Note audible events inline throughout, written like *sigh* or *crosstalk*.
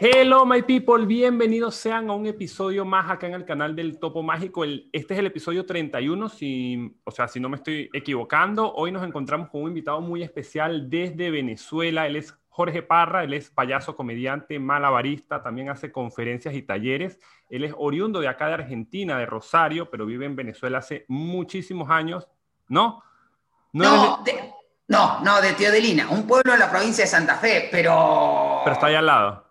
Hello, my people, bienvenidos sean a un episodio más acá en el canal del Topo Mágico. El, este es el episodio 31, si, o sea, si no me estoy equivocando. Hoy nos encontramos con un invitado muy especial desde Venezuela. Él es Jorge Parra, él es payaso, comediante, malabarista, también hace conferencias y talleres. Él es oriundo de acá de Argentina, de Rosario, pero vive en Venezuela hace muchísimos años. ¿No? No, de, no, no, de Teodelina, un pueblo en la provincia de Santa Fe, pero... Pero está ahí al lado.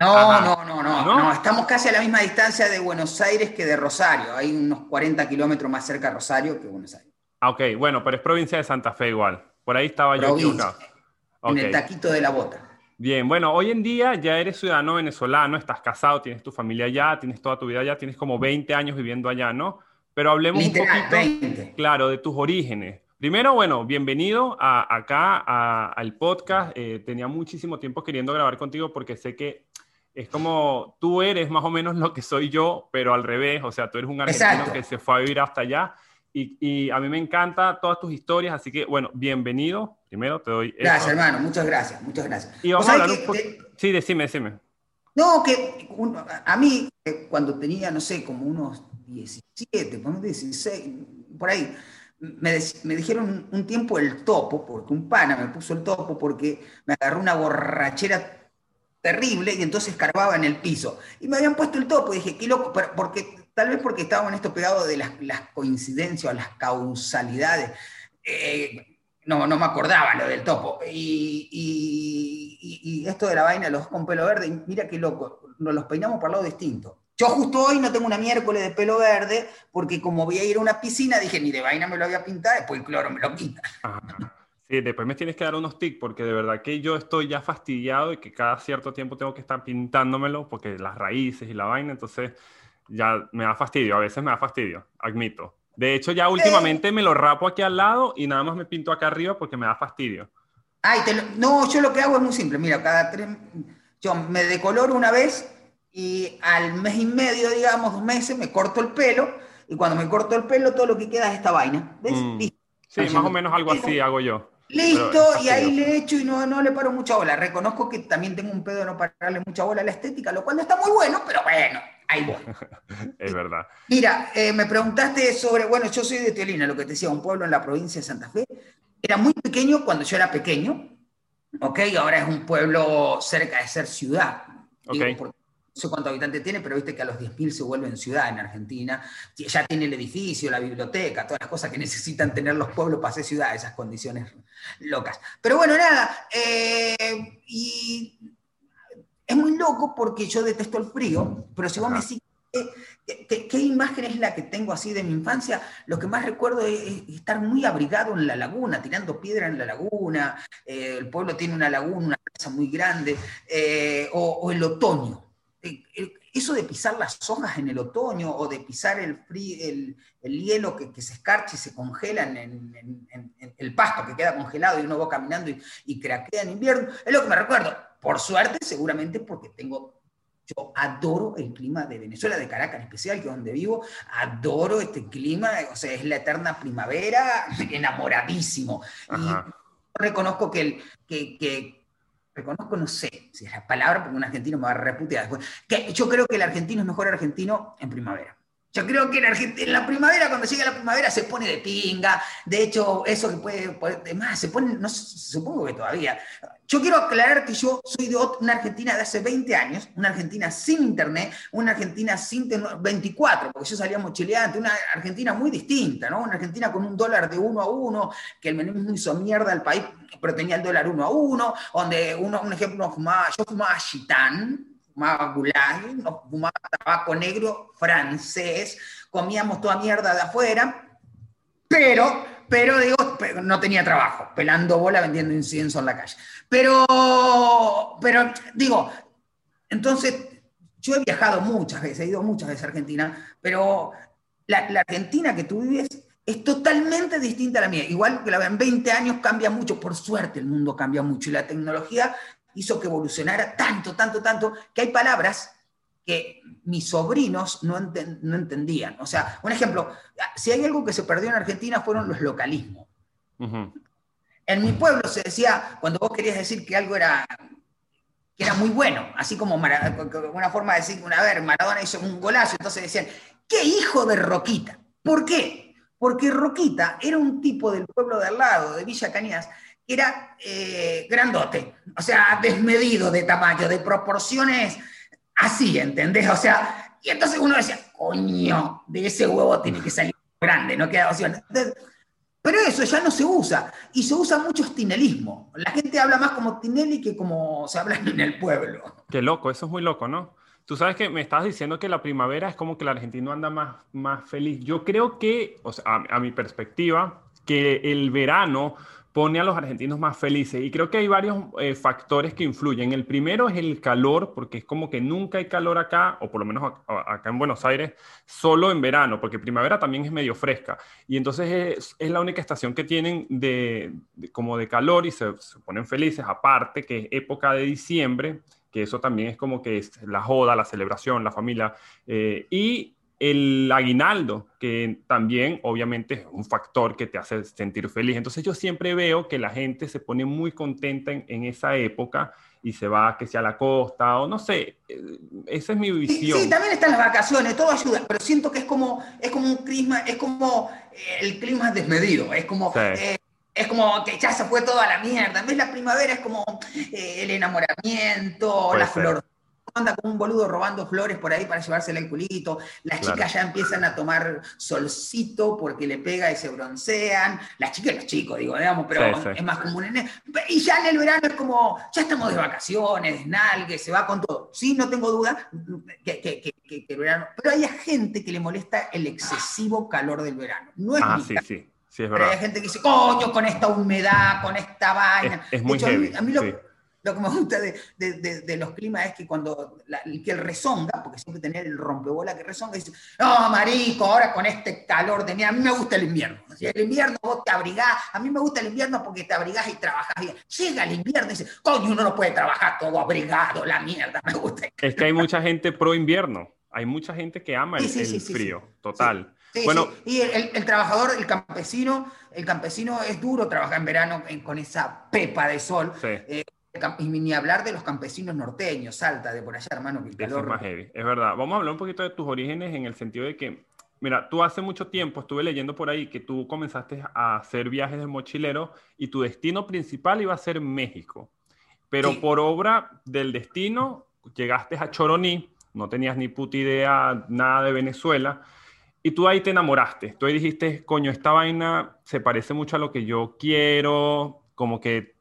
No, no, no, no, no, estamos casi a la misma distancia de Buenos Aires que de Rosario. Hay unos 40 kilómetros más cerca de Rosario que Buenos Aires. Ah, ok, bueno, pero es provincia de Santa Fe igual. Por ahí estaba yo equivocado. En el taquito de la bota. Bien, bueno, hoy en día ya eres ciudadano venezolano, estás casado, tienes tu familia allá, tienes toda tu vida allá, tienes como 20 años viviendo allá, ¿no? Pero hablemos un poquito, claro, de tus orígenes. Primero, bueno, bienvenido a, acá al podcast. Eh, tenía muchísimo tiempo queriendo grabar contigo porque sé que es como tú eres más o menos lo que soy yo, pero al revés, o sea, tú eres un argentino que se fue a vivir hasta allá y, y, a mí me encanta todas tus historias, así que bueno, bienvenido. Primero te doy... Gracias, hermano, muchas graas, muchas gracias. Y vamos a hablar un poco... Sí, decime, decime. No, que a mí, eh, cuando tenía, no sé, como unos 17, 16, por ahí, me, me, dijeron un tiempo el topo, porque un pana me puso el topo porque me agarró una borrachera terrible y entonces escarbaba en el piso. Y me habían puesto el topo dije, qué loco, porque, tal vez porque estaba en esto pegado de las, coincidencias o las causalidades. Eh, no, no me acordaba lo del topo. Y, esto de la vaina, los con pelo verde, mira qué loco, nos los peinamos por lado distinto. Yo justo hoy no tengo una miércoles de pelo verde, porque como voy a ir a una piscina, dije, ni de vaina me lo voy a pintar, después el cloro me lo quita. Sí, después me tienes que dar unos tics porque de verdad que yo estoy ya fastidiado y que cada cierto tiempo tengo que estar pintándomelo porque las raíces y la vaina, entonces ya me da fastidio, a veces me da fastidio, admito. De hecho, ya últimamente me lo rapo aquí al lado y nada más me pinto acá arriba porque me da fastidio. Ay, no, yo lo que hago es muy simple. Mira, cada tres, yo me decoloro una vez y al mes y medio, digamos, dos meses, me corto el pelo y cuando me corto el pelo, todo lo que queda es esta vaina. ¿Ves? Mm. Sí, más o menos algo así hago yo. Listo, y ahí le echo y no, no le paro mucha bola. Reconozco que también tengo un pedo de no pararle mucha bola a la estética, lo cual no está muy bueno, pero bueno, ahí voy. *laughs* es verdad. Mira, eh, me preguntaste sobre, bueno, yo soy de Teolina, lo que te decía, un pueblo en la provincia de Santa Fe. Era muy pequeño cuando yo era pequeño, ¿ok? Ahora es un pueblo cerca de ser ciudad. Ok no sé cuántos habitantes tiene, pero viste que a los 10.000 se vuelven ciudad en Argentina. Ya tiene el edificio, la biblioteca, todas las cosas que *laughs* necesitan tener los pueblos para ser ciudad, esas condiciones locas. Pero bueno, nada, eh, y es muy loco porque yo detesto el frío, pero si vos me decís ¿Qué, imagen es la que tengo así de mi infancia? Lo que más recuerdo es, estar muy abrigado en la laguna, tirando piedra en la laguna. Eh, el pueblo tiene una laguna, una casa muy grande. Eh, o, el otoño. Eso de pisar las hojas en el otoño o de pisar el, el, hielo que, se escarcha y se congela en, el pasto que queda congelado y uno va caminando y, y, craquea en invierno, es lo que me recuerdo. Por suerte, seguramente porque tengo, yo adoro el clima de Venezuela, de Caracas en especial, que es donde vivo, adoro este clima, o sea, es la eterna primavera, *laughs* enamoradísimo. Y reconozco que, el, que reconozco, no sé si es la palabra, porque un argentino me va a reputear después, que yo creo que el argentino es mejor argentino en primavera. Yo creo que en, la primavera, cuando llega la primavera, se pone de pinga. De hecho, eso que puede, más, se pone, no supongo que todavía. Yo quiero aclarar que yo soy de una Argentina de hace 20 años, una Argentina sin internet, una Argentina sin 24, porque yo salía mochileante, una Argentina muy distinta, ¿no? Una Argentina con un dólar de uno a uno, que el menemismo hizo mierda al país, pero tenía el dólar uno a uno, donde uno, un ejemplo, fumaba, yo fumaba chitán, fumaba gulag, fumaba tabaco negro francés, comíamos toda mierda de afuera, pero, pero digo, no tenía trabajo, pelando bola, vendiendo incienso en la calle. Pero, pero digo, entonces, yo he viajado muchas veces, he ido muchas veces a Argentina, pero la, la Argentina que tú vives es totalmente distinta a la mía. Igual que la en 20 años cambia mucho, por suerte el mundo cambia mucho y la tecnología hizo que evolucionara tanto, tanto, tanto, que hay palabras que mis sobrinos no, no entendían. O sea, un ejemplo, si hay algo que se perdió en Argentina fueron los localismos. En mi pueblo se decía, cuando vos querías decir que algo era que era muy bueno, así como una forma de decir, una vez Maradona hizo un golazo, entonces decían, ¡qué hijo de Roquita! ¿Por qué? Porque Roquita era un tipo del pueblo de al lado, de Villa Cañas, era eh, grandote, o sea, desmedido de tamaño, de proporciones así, ¿entendés? O sea, y entonces uno decía, coño, de ese huevo tiene que salir grande, no queda opción. pero eso ya no se usa, y se usa mucho tinelismo. La gente habla más como Tinelli que como se habla en el pueblo. Qué loco, eso es muy loco, ¿no? Tú sabes que me estabas diciendo que la primavera es como que el argentino anda más, más feliz. Yo creo que, o sea, a mi perspectiva, que el verano pone a los argentinos más felices. Y creo que hay varios eh, factores que influyen. El primero es el calor, porque es como que nunca hay calor acá, o por lo menos acá en Buenos Aires, solo en verano, porque primavera también es medio fresca. Y entonces es, la única estación que tienen de, como de calor y se, ponen felices, aparte que es época de diciembre, que eso también es como que es la joda, la celebración, la familia. Eh, y el aguinaldo, que también obviamente es un factor que te hace sentir feliz. Entonces yo siempre veo que la gente se pone muy contenta en, esa época y se va que sea a la costa o no sé, eh, esa es mi visión. Sí, también están las vacaciones, todo ayuda, pero siento que es como, es como un clima, es como eh, el clima desmedido, es como... Eh, es como que ya se fue toda la mierda. En vez la primavera es como el enamoramiento, la flor anda como un boludo robando flores por ahí para llevársela el culito, las chicas ya empiezan a tomar solcito porque le pega y se broncean, las chicas y los chicos, digo, digamos, pero es más común en Y ya en el verano es como, ya estamos de vacaciones, de se va con todo. Sí, no tengo duda que, que, que, el verano, pero hay gente que le molesta el excesivo calor del verano. No es ah, sí, sí. Sí, es verdad. hay gente que dice, coño, con esta humedad, con esta vaina. Es, muy heavy, a mí, lo, lo que me gusta de, los climas es que cuando que el rezonga, porque siempre tener el rompebola que rezonga, dice, no, marico, ahora con este calor de mí, a mí me gusta el invierno. Si el invierno vos te abrigás, a mí me gusta el invierno porque te abrigás y trabajás bien. Llega el invierno y dice, coño, uno no puede trabajar todo abrigado, la mierda, me gusta. Es que hay mucha gente pro invierno, hay mucha gente que ama el, frío, total. bueno, y el, trabajador, el campesino, el campesino es duro trabajar en verano con esa pepa de sol. Eh, y ni hablar de los campesinos norteños, Salta, de por allá, hermano, que el calor... Es más heavy, es verdad. Vamos a hablar un poquito de tus orígenes en el sentido de que, mira, tú hace mucho tiempo estuve leyendo por ahí que tú comenzaste a hacer viajes de mochilero y tu destino principal iba a ser México. Pero por obra del destino, llegaste a Choroní, no tenías ni puta idea nada de Venezuela, y tú ahí te enamoraste. Tú ahí dijiste, coño, esta vaina se parece mucho a lo que yo quiero, como que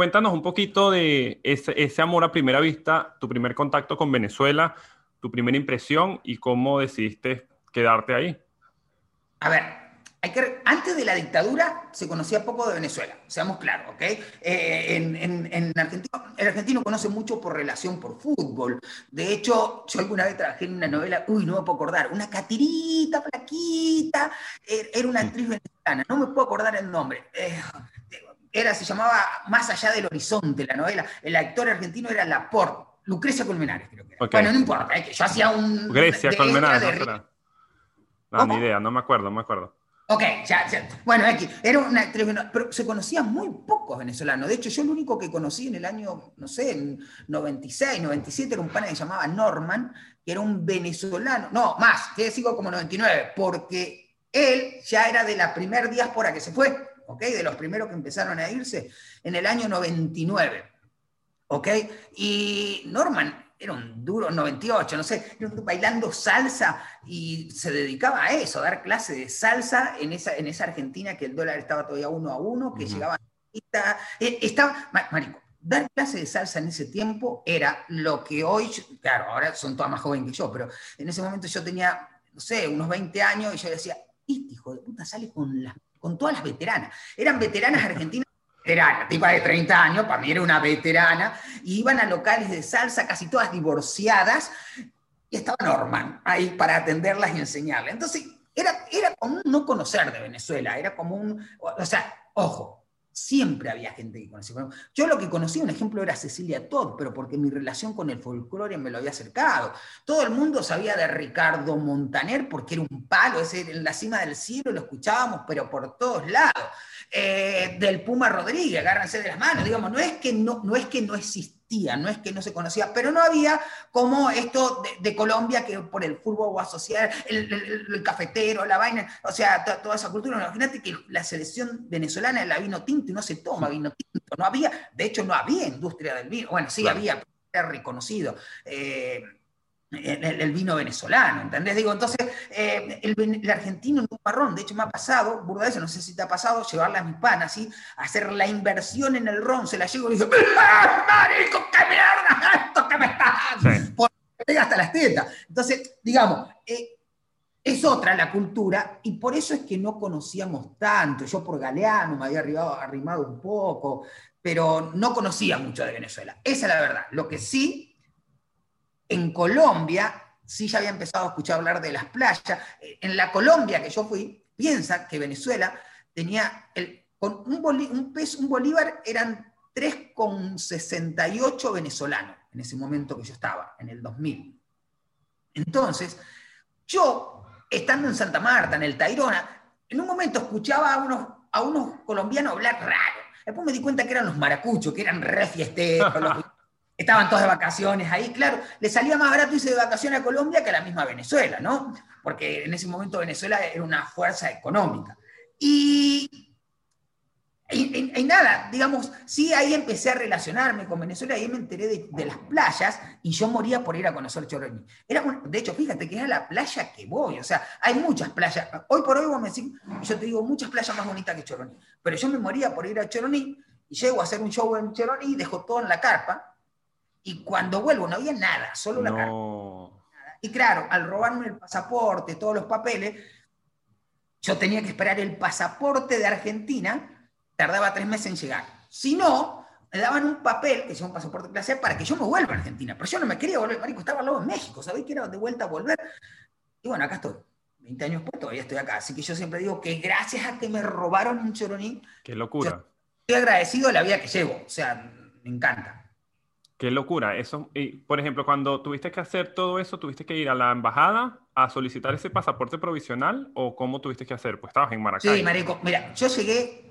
cuéntanos un poquito de ese, amor a primera vista, tu primer contacto con Venezuela, tu primera impresión y cómo decidiste quedarte ahí. A ver, hay que, antes de la dictadura se conocía poco de Venezuela, seamos claros, ¿ok? Eh, en, Argentina, el argentino conoce mucho por relación por fútbol. De hecho, yo alguna vez trabajé en una novela, uy, no me puedo acordar, una catirita, flaquita, er, era una actriz venezolana, no me puedo acordar el nombre. Eh, era, se llamaba Más allá del horizonte, la novela. El actor argentino era Laporte, Lucrecia Colmenares, creo que era. Bueno, no importa, es que yo hacía un... Lucrecia Colmenares, no, ni idea, no me acuerdo, no me acuerdo. Ok, ya, ya. Bueno, aquí, era una pero se conocían muy pocos venezolanos. De hecho, yo lo único que conocí en el año, no sé, en 96, 97, era un pana que se llamaba Norman, que era un venezolano, no, más, que sigo como 99, porque él ya era de la primer diáspora que se fue. De los primeros que empezaron a irse en el año 99, ¿ok? Y Norman era un duro 98, no sé, bailando salsa y se dedicaba a eso, a dar clase de salsa en esa, en esa Argentina que el dólar estaba todavía uno a uno, que llegaba eh, estaba, marico, dar clase de salsa en ese tiempo era lo que hoy, claro, ahora son todas más jóvenes que yo, pero en ese momento yo tenía, no sé, unos 20 años y yo decía, este hijo de puta sale con las con todas las veteranas. Eran veteranas argentinas veteranas, tipa de 30 años, para mí era una veterana, y iban a locales de salsa, casi todas divorciadas, y estaba Norman ahí para atenderlas y enseñarles. Entonces, era, era como no conocer de Venezuela, era como un, o sea, ojo, Siempre había gente que conocía. Yo lo que conocí, un ejemplo, era Cecilia Todd, pero porque mi relación con el folclore me lo había acercado. Todo el mundo sabía de Ricardo Montaner porque era un palo, ese en la cima del cielo lo escuchábamos, pero por todos lados. Eh, del Puma Rodríguez, agárrense de las manos. Digamos, no es que no, no, es que no existía existía, no es que no se conocía, pero no había como esto de, Colombia que por el fútbol o asociar, el, cafetero, la vaina, o sea, toda esa cultura. Imagínate que la selección venezolana la vino tinto y no se toma vino tinto, no había, de hecho no había industria del vino, bueno, sí había, pero era reconocido. Eh, el, vino venezolano, ¿entendés? Digo, entonces, eh, el, argentino en un marrón, de hecho me ha pasado, burda eso, no sé si te ha pasado, llevarle a mi pan así, hacer la inversión en el ron, se la llevo y digo, ¡Ah, marico, qué mierda esto que me está hasta las tetas. Entonces, digamos, eh, es otra la cultura y por eso es que no conocíamos tanto. Yo por Galeano me había arribado, arrimado un poco, pero no conocía mucho de Venezuela. Esa es la verdad. Lo que sí en Colombia sí ya había empezado a escuchar hablar de las playas. En la Colombia que yo fui, piensa que Venezuela tenía, el, con un, un, un bolívar eran 3,68 venezolanos en ese momento que yo estaba, en el 2000. Entonces, yo, estando en Santa Marta, en el Tairona, en un momento escuchaba a unos, a unos colombianos hablar raro. Después me di cuenta que eran los maracuchos, que eran re fiesteros, *laughs* estaban todos de vacaciones ahí, claro, le salía más barato irse de vacaciones a Colombia que a la misma Venezuela, ¿no? Porque en ese momento Venezuela era una fuerza económica. Y, y, nada, digamos, sí, ahí empecé a relacionarme con Venezuela, ahí me enteré de, las playas y yo moría por ir a conocer Choroní. Era de hecho, fíjate que era la playa que voy, o sea, hay muchas playas. Hoy por hoy vos me decís, yo te digo, muchas playas más bonitas que Choroní, pero yo me moría por ir a Choroní y llego a hacer un show en Choroní, dejo todo en la carpa, y cuando vuelvo no había nada, solo la carta. Y claro, al robarme el pasaporte, todos los papeles, yo tenía que esperar el pasaporte de Argentina, tardaba tres meses en llegar. Si no, me daban un papel, que es un pasaporte clase para que yo me vuelva a Argentina. Pero yo no me quería volver, marico, estaba luego en México, sabéis que era de vuelta a volver. Y bueno, acá estoy. 20 años después todavía estoy acá. Así que yo siempre digo que gracias a que me robaron un choroní. Qué locura. Estoy agradecido de la vida que llevo. O sea, me encanta. Qué locura. Eso, y, por ejemplo, cuando tuviste que hacer todo eso, ¿tuviste que ir a la embajada a solicitar ese pasaporte provisional o cómo tuviste que hacer? Pues estabas en Maracay. Sí, Marico. Mira, yo llegué,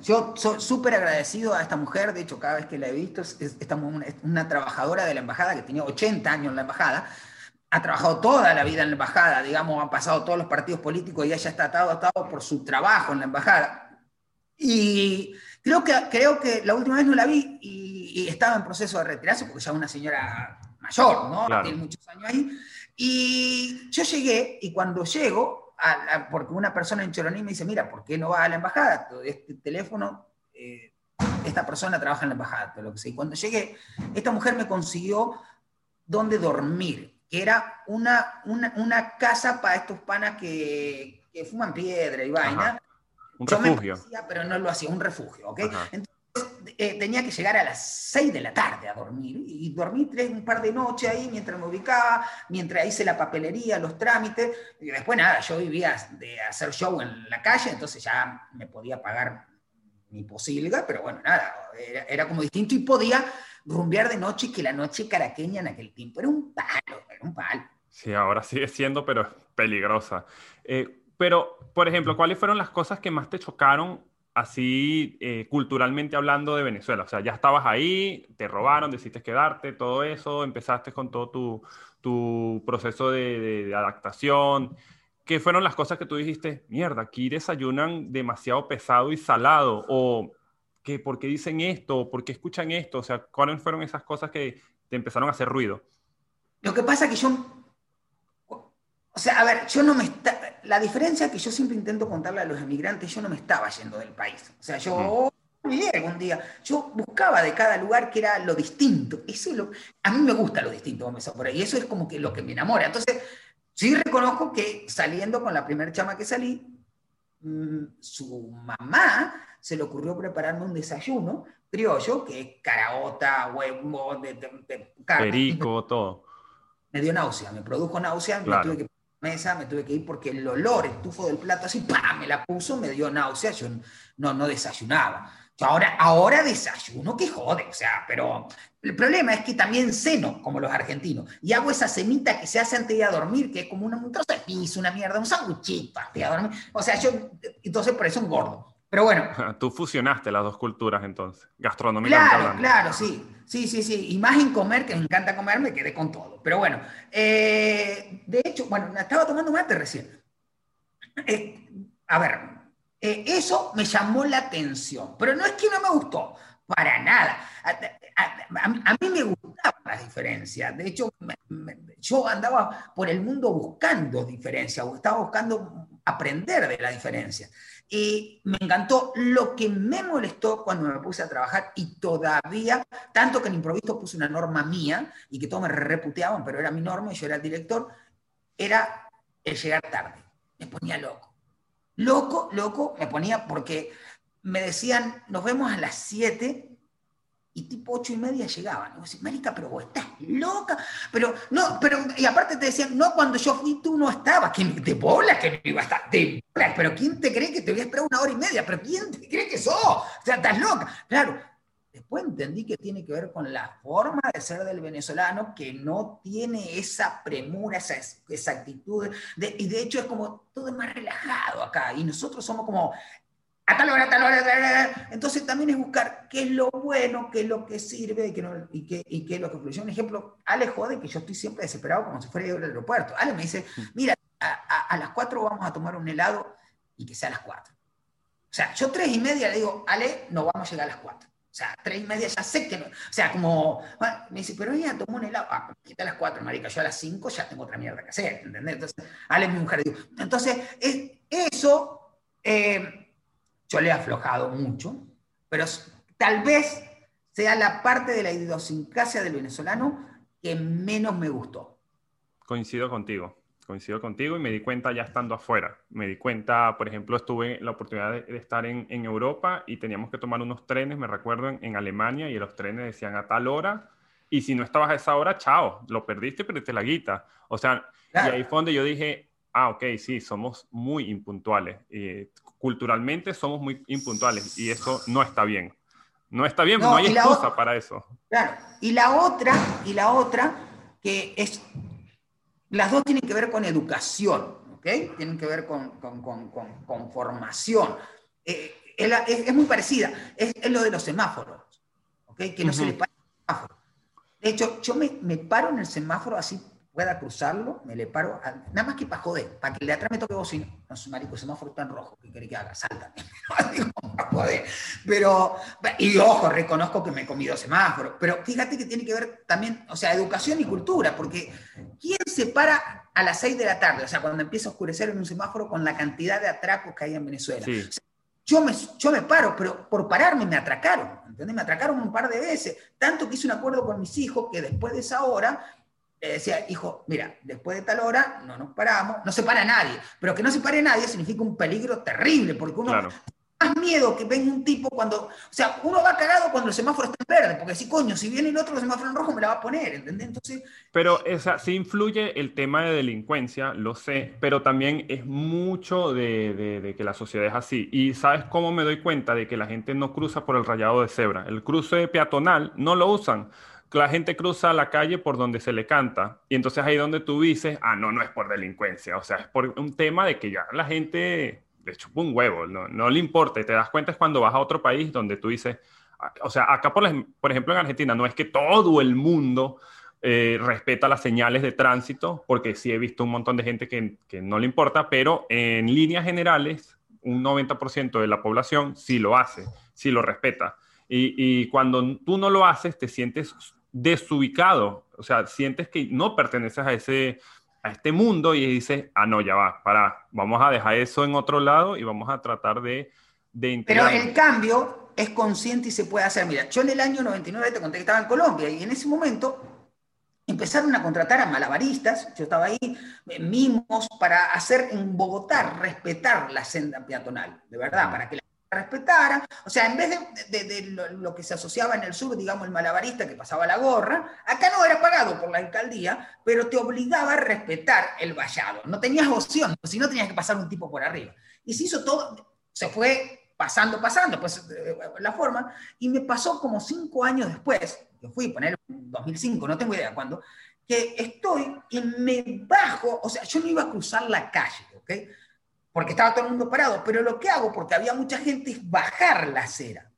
yo soy súper agradecido a esta mujer, de hecho, cada vez que la he visto, es, una, una, trabajadora de la embajada que tenía 80 años en la embajada, ha trabajado toda la vida en la embajada, digamos, han pasado todos los partidos políticos y ella está atado, atado por su trabajo en la embajada. Y creo que, creo que la última vez no la vi y y estaba en proceso de retirarse porque ya es una señora mayor, ¿no? Tiene muchos años ahí. Y yo llegué y cuando llego, porque una persona en Choroní me dice, mira, ¿por qué no va a la embajada? Este teléfono, eh, esta persona trabaja en la embajada, lo que sé. Y cuando llegué, esta mujer me consiguió dónde dormir, que era una, una, casa para estos panas que, que fuman piedra y vaina. Un refugio. pero no lo hacía, un refugio, ¿ok? Eh, tenía que llegar a las 6 de la tarde a dormir. Y dormí tres, un par de noches ahí mientras me ubicaba, mientras hice la papelería, los trámites. Y después nada, yo vivía de hacer show en la calle, entonces ya me podía pagar mi posilga, pero bueno, nada, era, como distinto y podía rumbear de noche que la noche caraqueña en aquel tiempo era un palo, era un palo. Sí, ahora sigue siendo, pero es peligrosa. Eh, pero, por ejemplo, ¿cuáles fueron las cosas que más te chocaron así eh, culturalmente hablando de Venezuela? O sea, ya estabas ahí, te robaron, decidiste quedarte, todo eso, empezaste con todo tu, proceso de, adaptación. ¿Qué fueron las cosas que tú dijiste? Mierda, aquí desayunan demasiado pesado y salado. O que, ¿por qué dicen esto? ¿Por qué escuchan esto? O sea, ¿cuáles fueron esas cosas que te empezaron a hacer ruido? Lo que pasa es que yo o sea, a ver, yo no me está, la diferencia que yo siempre intento contarle a los emigrantes, yo no me estaba yendo del país. O sea, yo miré algún día, yo buscaba de cada lugar que era lo distinto. Eso lo, a mí me gusta lo distinto, vamos a por ahí. Eso es como que lo que me enamora. Entonces, sí reconozco que saliendo con la primera chama que salí, mm, su mamá se le ocurrió prepararme un desayuno criollo, que es caraota, huevo, de, Perico, todo. Me dio náusea, me produjo náusea, me tuve que mesa, me tuve que ir porque el olor, el tufo del plato así, ¡pam! me la puso, me dio náuseas, yo no, no desayunaba. ahora, ahora desayuno, que jode, o sea, pero el problema es que también ceno, como los argentinos, y hago esa cenita que se hace antes de ir a dormir, que es como una, un trozo de piso, una mierda, un sanguchito antes de dormir. O sea, yo, entonces por eso engordo. Pero bueno. *laughs* Tú fusionaste las dos culturas entonces, gastronómicamente Claro, claro, sí. Sí, sí, sí. Y más en comer, que me encanta comer, me quedé con todo. Pero bueno, eh, de hecho, bueno, estaba tomando mate recién. Eh, a ver, eh, eso me llamó la atención, pero no es que no me gustó, para nada. A, mí me gustaban las diferencias. De hecho, yo andaba por el mundo buscando diferencias, estaba buscando aprender de la diferencia. Y me encantó. Lo que me molestó cuando me puse a trabajar, y todavía, tanto que en improviso puse una norma mía, y que todos me reputeaban, pero era mi norma y yo era el director, era el llegar tarde. Me ponía loco. Loco, loco, me ponía porque me decían, nos vemos a las 7 y tipo ocho y media llegaban. Y vos decís, marica, pero vos estás loca. Pero, no, pero, y aparte te decían, no, cuando yo fui tú no estabas. que ¿De bola que no iba a estar? ¿De bola? ¿Pero quién te cree que te voy a esperar una hora y media? ¿Pero quién te cree que sos? O sea, estás loca. Claro. Después entendí que tiene que ver con la forma de ser del venezolano, que no tiene esa premura, esa, esa actitud. Y de hecho es como todo es más relajado acá. Y nosotros somos como a tal hora, a tal hora, Entonces también es buscar qué es lo bueno, qué es lo que sirve y qué, y qué, y qué es lo que fluye. Un ejemplo, Ale jode que yo estoy siempre desesperado como si fuera yo al aeropuerto. Ale me dice, mira, a, a, las 4 vamos a tomar un helado y que sea a las 4. O sea, yo tres y media le digo, Ale, no vamos a llegar a las 4. O sea, tres y media ya sé que no. O sea, como, me dice, pero ella tomó un helado. Ah, quita a las 4, marica. Yo a las 5 ya tengo otra mierda que hacer, ¿entendés? Entonces, Ale mi mujer. Digo, entonces, es, eso... Eh, yo le he aflojado mucho, pero tal vez sea la parte de la idiosincrasia del venezolano que menos me gustó. Coincido contigo, coincido contigo y me di cuenta ya estando afuera. Me di cuenta, por ejemplo, estuve la oportunidad de, estar en, Europa y teníamos que tomar unos trenes, me recuerdo, en, Alemania y los trenes decían a tal hora y si no estabas a esa hora, chao, lo perdiste, perdiste la guita. O sea, y ahí fue donde yo dije, ah, ok, sí, somos muy impuntuales. y culturalmente somos muy impuntuales y eso no está bien. No está bien, no, hay excusa para eso. Claro, y la otra, y la otra, que es, las dos tienen que ver con educación, ¿ok? Tienen que ver con, con, con, con formación. Eh, es, muy parecida, es, lo de los semáforos, ¿ok? Que no se les para el semáforo. De hecho, yo me, me paro en el semáforo así pueda cruzarlo, me le paro, nada más que para joder, para que el de atrás me toque bocina. No, su marico, semáforo está en rojo, ¿qué quiere que haga? Salta. *laughs* joder. Pero, y ojo, reconozco que me he comido semáforo, pero fíjate que tiene que ver también, o sea, educación y cultura, porque ¿quién se para a las 6 de la tarde? O sea, cuando empieza a oscurecer en un semáforo con la cantidad de atracos que hay en Venezuela. yo me, yo me paro, pero por pararme me atracaron, ¿entendés? Me atracaron un par de veces, tanto que hice un acuerdo con mis hijos que después de esa hora decía, hijo, mira, después de tal hora no nos paramos, no se para nadie, pero que no se pare nadie significa un peligro terrible, porque uno más miedo que venga un tipo cuando, o sea, uno va cagado cuando el semáforo está en verde, porque si coño, si viene el otro semáforo en rojo me la va a poner, ¿entendés? Entonces... Pero esa, sí influye el tema de delincuencia, lo sé, pero también es mucho de, de, de, que la sociedad es así. Y ¿sabes cómo me doy cuenta de que la gente no cruza por el rayado de cebra? El cruce peatonal no lo usan la gente cruza la calle por donde se le canta. Y entonces ahí donde tú dices, ah, no, no es por delincuencia, o sea, es por un tema de que ya la gente le chupa un huevo, no, no le importa. Y te das cuenta es cuando vas a otro país donde tú dices, ah, o sea, acá por, por ejemplo en Argentina no es que todo el mundo eh, respeta las señales de tránsito, porque sí he visto un montón de gente que, que no le importa, pero en líneas generales, un 90% de la población sí lo hace, sí lo respeta. Y, y, cuando tú no lo haces, te sientes desubicado, o sea, sientes que no perteneces a ese a este mundo y dices, ah, no, ya va, para, vamos a dejar eso en otro lado y vamos a tratar de... de Pero el cambio es consciente y se puede hacer. Mira, yo en el año 99 te conté que estaba en Colombia y en ese momento empezaron a contratar a malabaristas, yo estaba ahí, eh, mimos para hacer en Bogotá respetar la senda peatonal, de verdad, para que la respetara. O sea, en vez de, lo, que se asociaba en el sur, digamos, el malabarista que pasaba la gorra, acá no era pagado por la alcaldía, pero te obligaba a respetar el vallado. No tenías opción, si no tenías que pasar un tipo por arriba. Y se hizo todo, se fue pasando, pasando, pues eh, la forma, y me pasó como cinco años después, que fui, poner 2005, no tengo idea cuándo, que estoy y me bajo, o sea, yo no iba a cruzar la calle, ¿ok? Porque estaba todo el mundo parado, pero lo que hago, porque había mucha gente, es bajar la acera.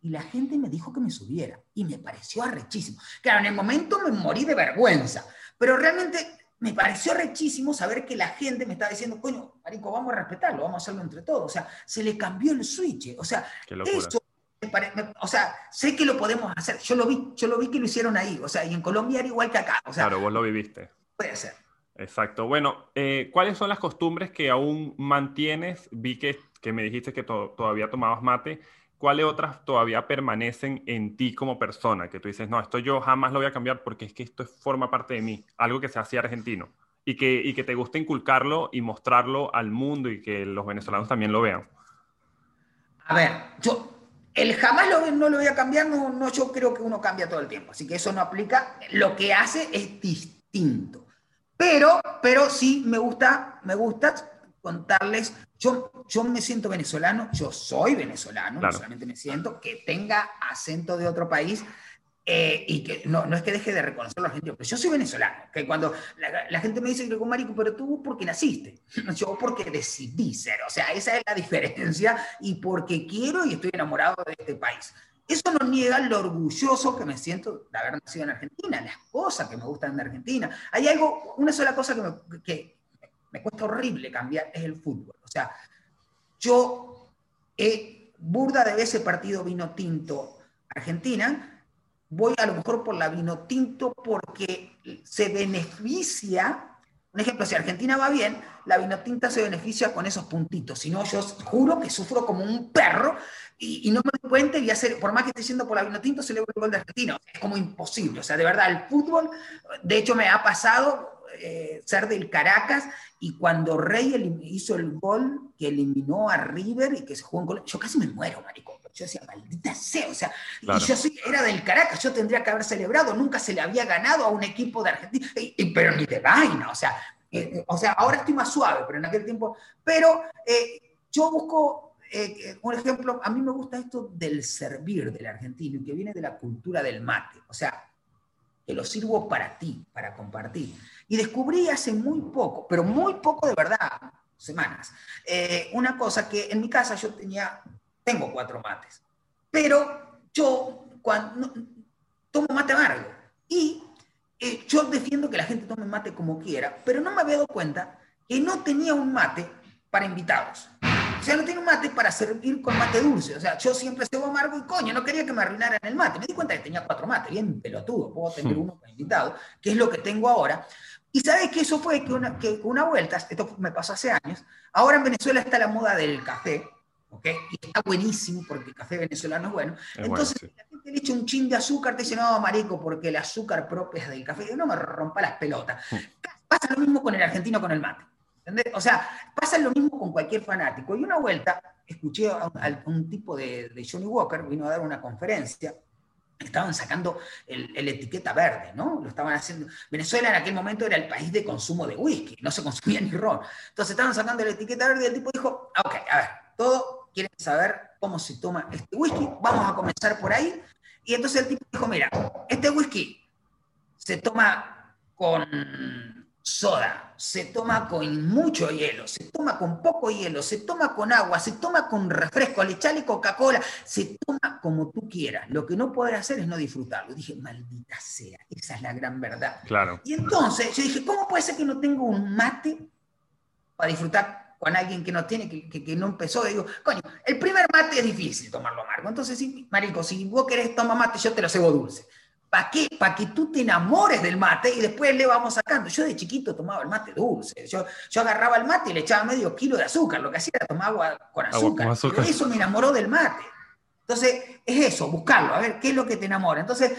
Y la gente me dijo que me subiera, y me pareció arrechísimo. Claro, en el momento me morí de vergüenza, pero realmente me pareció rechísimo saber que la gente me estaba diciendo, coño, Marico, vamos a respetarlo, vamos a hacerlo entre todos. O sea, se le cambió el switch. O sea, eso, o sea, sé que lo podemos hacer. Yo lo vi, yo lo vi que lo hicieron ahí. O sea, y en Colombia era igual que acá. O sea, claro, vos lo viviste. Puede ser. Exacto. Bueno, eh, ¿cuáles son las costumbres que aún mantienes? Vi que, que me dijiste que todavía tomabas mate. ¿cuáles otras todavía permanecen en ti como persona? Que tú dices, no, esto yo jamás lo voy a cambiar porque es que esto forma parte de mí, algo que se hacía argentino y que, y que te gusta inculcarlo y mostrarlo al mundo y que los venezolanos también lo vean. A ver, yo el jamás lo, no lo voy a cambiar, no, no, yo creo que uno cambia todo el tiempo, así que eso no aplica. Lo que hace es distinto. Pero, pero sí me gusta, me gusta contarles, yo, yo me siento venezolano, yo soy venezolano, no solamente me siento, que tenga acento de otro país. Eh, y que no, no es que deje de reconocer a la gente, pero yo soy venezolano, que cuando la, gente me dice que marico, pero tú porque naciste, *laughs* yo porque decidí ser, o sea, esa es la diferencia y porque quiero y estoy enamorado de este país. Eso no niega lo orgulloso que me siento de haber nacido en Argentina, las cosas que me gustan de Argentina. Hay algo, una sola cosa que, me, que, me cuesta horrible cambiar, es el fútbol. O sea, yo he, burda de ese partido vino tinto Argentina, voy a lo mejor por la vino tinto porque se beneficia, un ejemplo, si Argentina va bien, la vino tinta se beneficia con esos puntitos, si no yo juro que sufro como un perro y, no me doy cuenta y hacer, por más que esté yendo por la vino tinto, se le el gol de Argentina, es como imposible, o sea, de verdad, el fútbol, de hecho me ha pasado eh, ser del Caracas y cuando Rey hizo el gol que eliminó a River y que se jugó en gol, yo casi me muero, marico. Yo decía, maldita sea, o sea, y yo era del Caracas, yo tendría que haber celebrado, nunca se le había ganado a un equipo de Argentina, pero ni de vaina, o sea, eh, o sea, ahora estoy más suave, pero en aquel tiempo, pero eh, yo busco un ejemplo, a mí me gusta esto del servir del argentino, que viene de la cultura del mate, o sea, que lo sirvo para ti, para compartir. Y descubrí hace muy poco, pero muy poco de verdad, semanas, eh, una cosa que en mi casa yo tenía, tengo cuatro mates, pero yo cuando, tomo mate amargo. Y eh, yo defiendo que la gente tome mate como quiera, pero no me había dado cuenta que no tenía un mate para invitados. O sea, no tenía un mate para servir con mate dulce. O sea, yo siempre cebo amargo y coño, no quería que me arruinaran el mate. Me di cuenta que tenía cuatro mates, bien pelotudo, puedo tener hmm. uno para invitado, que es lo que tengo ahora. Y sabes que eso fue que una, que una vuelta, esto me pasó hace años, ahora en Venezuela está la moda del café, ¿ok? Y está buenísimo porque el café venezolano es bueno. Entonces, la gente le echa un chin de azúcar, te dice, no, marico, porque el azúcar propio es del café. Yo, no me rompa las pelotas. Hmm. Pasa lo mismo con el argentino con el mate. O sea, pasa lo mismo con cualquier fanático. Y una vuelta, escuché a un, tipo de, de Johnny Walker, vino a dar una conferencia, estaban sacando el, etiqueta verde, ¿no? Lo estaban haciendo. Venezuela en aquel momento era el país de consumo de whisky, no se consumía ni ron. Entonces estaban sacando el etiqueta verde y el tipo dijo, ok, a ver, todos quieren saber cómo se toma este whisky, vamos a comenzar por ahí. Y entonces el tipo dijo, mira, este whisky se toma con soda, se toma con mucho hielo, se toma con poco hielo, se toma con agua, se toma con refresco, le echale Coca-Cola, se toma como tú quieras. Lo que no podrás hacer es no disfrutarlo. Dije, maldita sea, esa es la gran verdad. Claro. Y entonces yo dije, ¿cómo puede ser que no tengo un mate para disfrutar con alguien que no tiene, que, no empezó? digo, coño, el primer mate es difícil tomarlo amargo. Entonces, sí, marico, si vos querés tomar mate, yo te lo cebo dulce. ¿Para qué? Para que tú te enamores del mate y después le vamos sacando. Yo de chiquito tomaba el mate dulce. Yo, yo agarraba el mate y le echaba medio kilo de azúcar. Lo que hacía era tomar agua con azúcar. eso me enamoró del mate. Entonces, es eso, buscarlo, a ver qué es lo que te enamora. Entonces,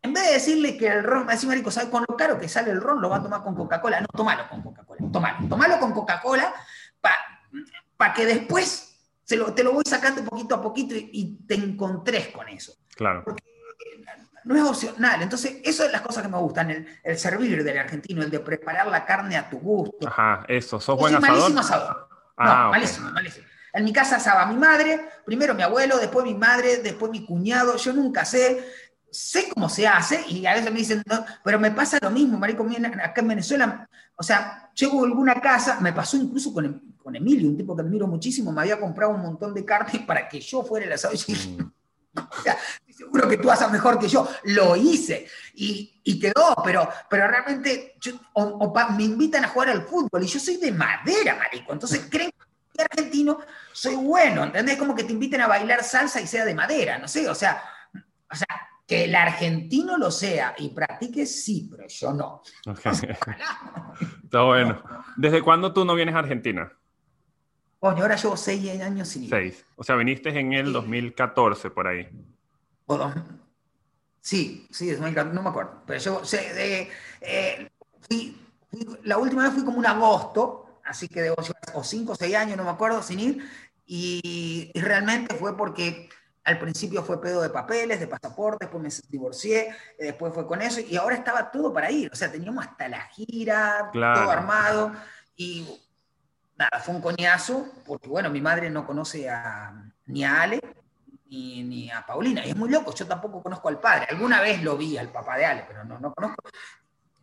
en vez de decirle que el ron, me decía Marico, ¿sabes con lo caro que sale el ron? Lo va a tomar con Coca-Cola. No, tomalo con Coca-Cola. Tomalo, tomalo con Coca-Cola para que después se lo, te lo voy sacando poquito a poquito y, te encontres con eso. Claro no es opcional. Entonces, eso es las cosas que me gustan, el, servir del argentino, el de preparar la carne a tu gusto. Ajá, eso, sos buen asador. malísimo asador. Ah, no, malísimo, malísimo. En mi casa asaba mi madre, primero mi abuelo, después mi madre, después mi cuñado, yo nunca sé. Sé cómo se hace y a veces me dicen, no, pero me pasa lo mismo, marico, acá en Venezuela, o sea, llego a alguna casa, me pasó incluso con, con Emilio, un tipo que admiro muchísimo, me había comprado un montón de carne *laughs* para que yo fuera el asado. Y mm. *laughs* estoy seguro que tú haces mejor que yo. Lo hice y, y quedó, pero, pero realmente me invitan a jugar al fútbol y yo soy de madera, marico. Entonces creen que argentino soy bueno, ¿entendés? Como que te inviten a bailar salsa y sea de madera, no sé, o sea, o sea, que el argentino lo sea y practique, sí, pero yo no. *laughs* Está bueno. ¿Desde cuándo tú no vienes a Argentina? Coño, ahora llevo seis años sin ir. Seis. O sea, viniste en el 2014, por ahí. Sí, sí, no me acuerdo. Pero yo, eh, la última vez fui como un agosto, así que debo llevar o cinco o seis años, no me acuerdo, sin ir. Y, realmente fue porque al principio fue pedo de papeles, de pasaportes, después me divorcié, eh, después fue con eso, y ahora estaba todo para ir. O sea, teníamos hasta la gira, todo armado. Y nada, fue un coñazo, porque bueno, mi madre no conoce a, ni a Ale ni, a Paulina, y es muy loco, yo tampoco conozco al padre, alguna vez lo vi al papá de Ale, pero no, no conozco,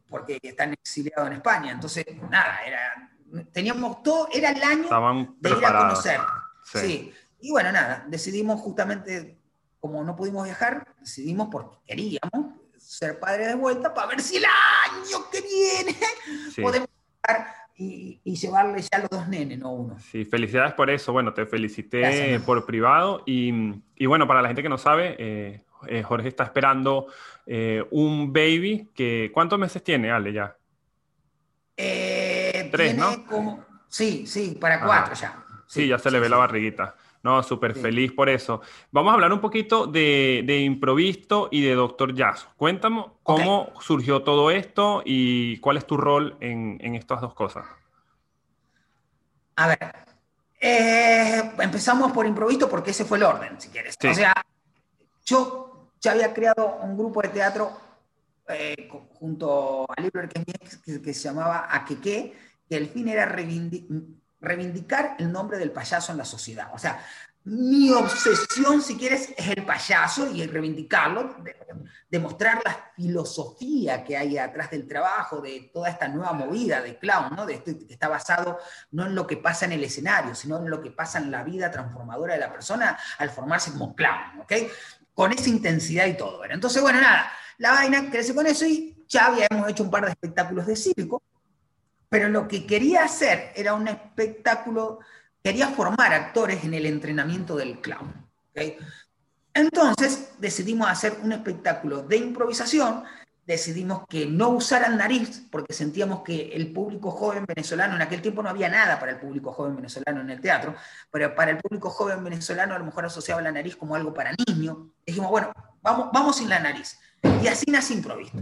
porque están exiliados en España, entonces nada, era, teníamos todo, era el año de ir a conocer. Sí. Y bueno, nada, decidimos justamente, como no pudimos viajar, decidimos porque queríamos ser padres de vuelta para ver si el año que viene *laughs* podemos viajar y, y, llevarle ya los dos nenes, no uno. Sí, felicidades por eso. Bueno, te felicité por privado. Y, y, bueno, para la gente que no sabe, eh, eh, Jorge está esperando eh, un baby que... ¿Cuántos meses tiene, Ale, ya? Tres, ¿no? Como, sí, sí, para cuatro ya. Sí, ya se le ve la barriguita. No, súper feliz por eso. Vamos a hablar un poquito de, de Improvisto y de Doctor Jazz. Cuéntame cómo surgió todo esto y cuál es tu rol en, en estas dos cosas. A ver, eh, empezamos por Improvisto porque ese fue el orden, si quieres. O sea, yo ya había creado un grupo de teatro eh, junto a que, que se llamaba Aqueque, que el fin era reivindicar reivindicar el nombre del payaso en la sociedad. O sea, mi obsesión, si quieres, es el payaso y el reivindicarlo, demostrar la filosofía que hay atrás del trabajo, de toda esta nueva movida de clown, ¿no? de esto que está basado no en lo que pasa en el escenario, sino en lo que pasa en la vida transformadora de la persona al formarse como clown, ¿ok? Con esa intensidad y todo. Entonces, bueno, nada, la vaina crece con eso y ya habíamos hecho un par de espectáculos de circo, pero lo que quería hacer era un espectáculo, quería formar actores en el entrenamiento del clown. Entonces decidimos hacer un espectáculo de improvisación, decidimos que no usaran nariz, porque sentíamos que el público joven venezolano, en aquel tiempo no había nada para el público joven venezolano en el teatro, pero para el público joven venezolano a lo mejor asociaba la nariz como algo para niños. Dijimos, bueno, vamos, vamos sin la nariz. Y así nace improviso.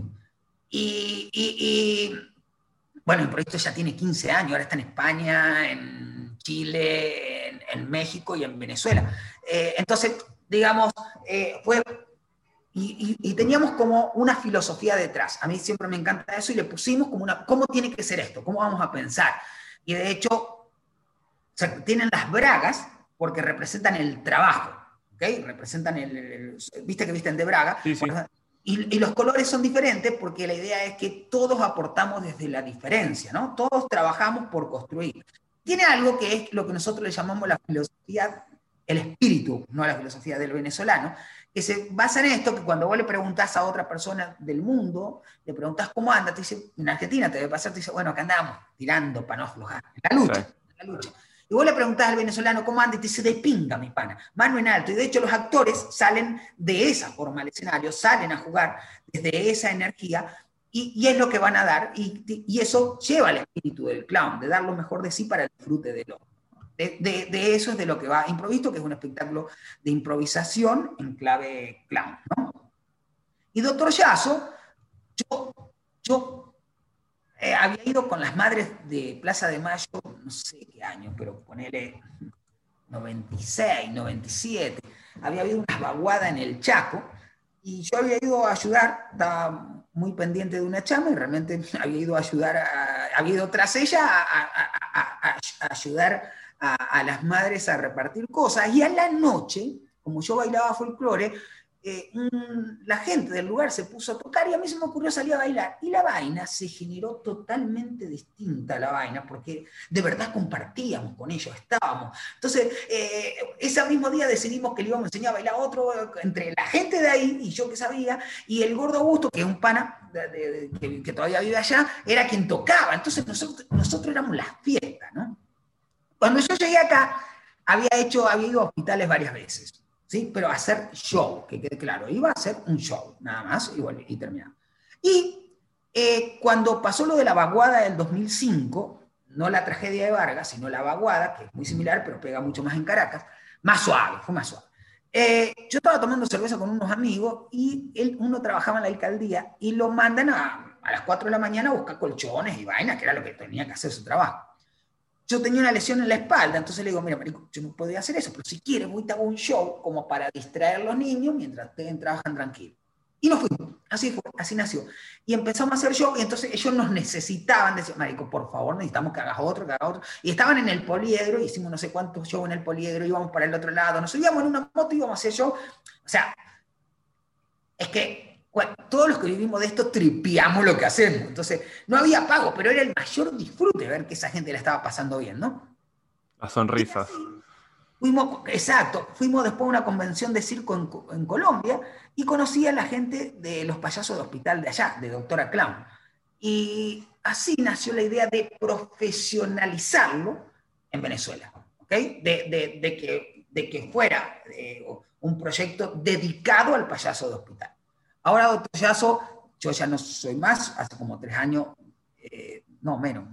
y bueno, el proyecto ya tiene 15 años, ahora está en España, en Chile, en, México y en Venezuela. Eh, entonces, digamos, eh, fue... Y, teníamos como una filosofía detrás. A mí siempre me encanta eso y le pusimos como una, ¿cómo tiene que ser esto? ¿Cómo vamos a pensar? Y de hecho, tienen las bragas porque representan el trabajo, ¿ok? Representan el, viste que visten de braga. Sí, sí. Y, los colores son diferentes porque la idea es que todos aportamos desde la diferencia, ¿no? Todos trabajamos por construir. Tiene algo que es lo que nosotros le llamamos la filosofía, el espíritu, no la filosofía del venezolano, que se basa en esto, que cuando vos le preguntás a otra persona del mundo, le preguntás cómo anda, te dice, en Argentina te debe pasar, te dice, bueno, acá andamos, tirando para no aflojar, la lucha, la lucha. Y vos le preguntás al venezolano cómo anda y te dice de pinga, mi pana, mano en alto. Y de hecho los actores salen de esa forma al escenario, salen a jugar desde esa energía y, es lo que van a dar. Y, y, eso lleva al espíritu del clown, de dar lo mejor de sí para el disfrute de lo. De, de, eso es de lo que va Improvisto, que es un espectáculo de improvisación en clave clown. ¿no? Y Doctor Yaso, yo, yo eh, había ido con las madres de Plaza de Mayo, no sé qué año, pero ponele 96, 97. Había habido una vaguada en el Chaco y yo había ido a ayudar, estaba muy pendiente de una chama y realmente *laughs* había ido a ayudar, había ido tras ella a, ayudar a, las madres a repartir cosas. Y a la noche, como yo bailaba folclore, eh, la gente del lugar se puso a tocar y a mí se me ocurrió salir a bailar. Y la vaina se generó totalmente distinta, la vaina, porque de verdad compartíamos con ellos, estábamos. Entonces, eh, ese mismo día decidimos que le íbamos a enseñar a bailar a otro, entre la gente de ahí y yo que sabía, y el gordo Augusto, que es un pana que, todavía vive allá, era quien tocaba. Entonces, nosotros, nosotros éramos la fiesta, ¿no? Cuando yo llegué acá, había hecho, había ido a hospitales varias veces. ¿Sí? Pero hacer show, que quede claro, iba a hacer un show, nada más, y, bueno, y terminaba. Y eh, cuando pasó lo de la vaguada del 2005, no la tragedia de Vargas, sino la vaguada, que es muy similar, pero pega mucho más en Caracas, más suave, fue más suave. Eh, yo estaba tomando cerveza con unos amigos y él, uno trabajaba en la alcaldía y lo mandan a, a las 4 de la mañana a buscar colchones y vainas, que era lo que tenía que hacer su trabajo yo tenía una lesión en la espalda, entonces le digo, mira, marico, yo no podía hacer eso, pero si quieres voy a hacer un show como para distraer a los niños mientras trabajan tranquilos. Y nos fuimos, así fue, así nació. Y empezamos a hacer show y entonces ellos nos necesitaban, decían, marico, por favor, necesitamos que hagas otro, que hagas otro. Y estaban en el poliedro, hicimos no sé cuántos shows en el poliedro, íbamos para el otro lado, nos subíamos en una moto íbamos a hacer show. O sea, es que todos los que vivimos de esto tripiamos lo que hacemos. Entonces, no había pago, pero era el mayor disfrute ver que esa gente la estaba pasando bien, ¿no? Las sonrisas. Fuimos, exacto, fuimos después a una convención de circo en, Colombia y conocí a la gente de los payasos de hospital de allá, de Doctora Clown. Y así nació la idea de profesionalizarlo en Venezuela, ¿ok? De, que, de que fuera eh, un proyecto dedicado al payaso de hospital. Ahora, doctor Yazo, yo ya no soy más, hace como tres años, eh, no, menos,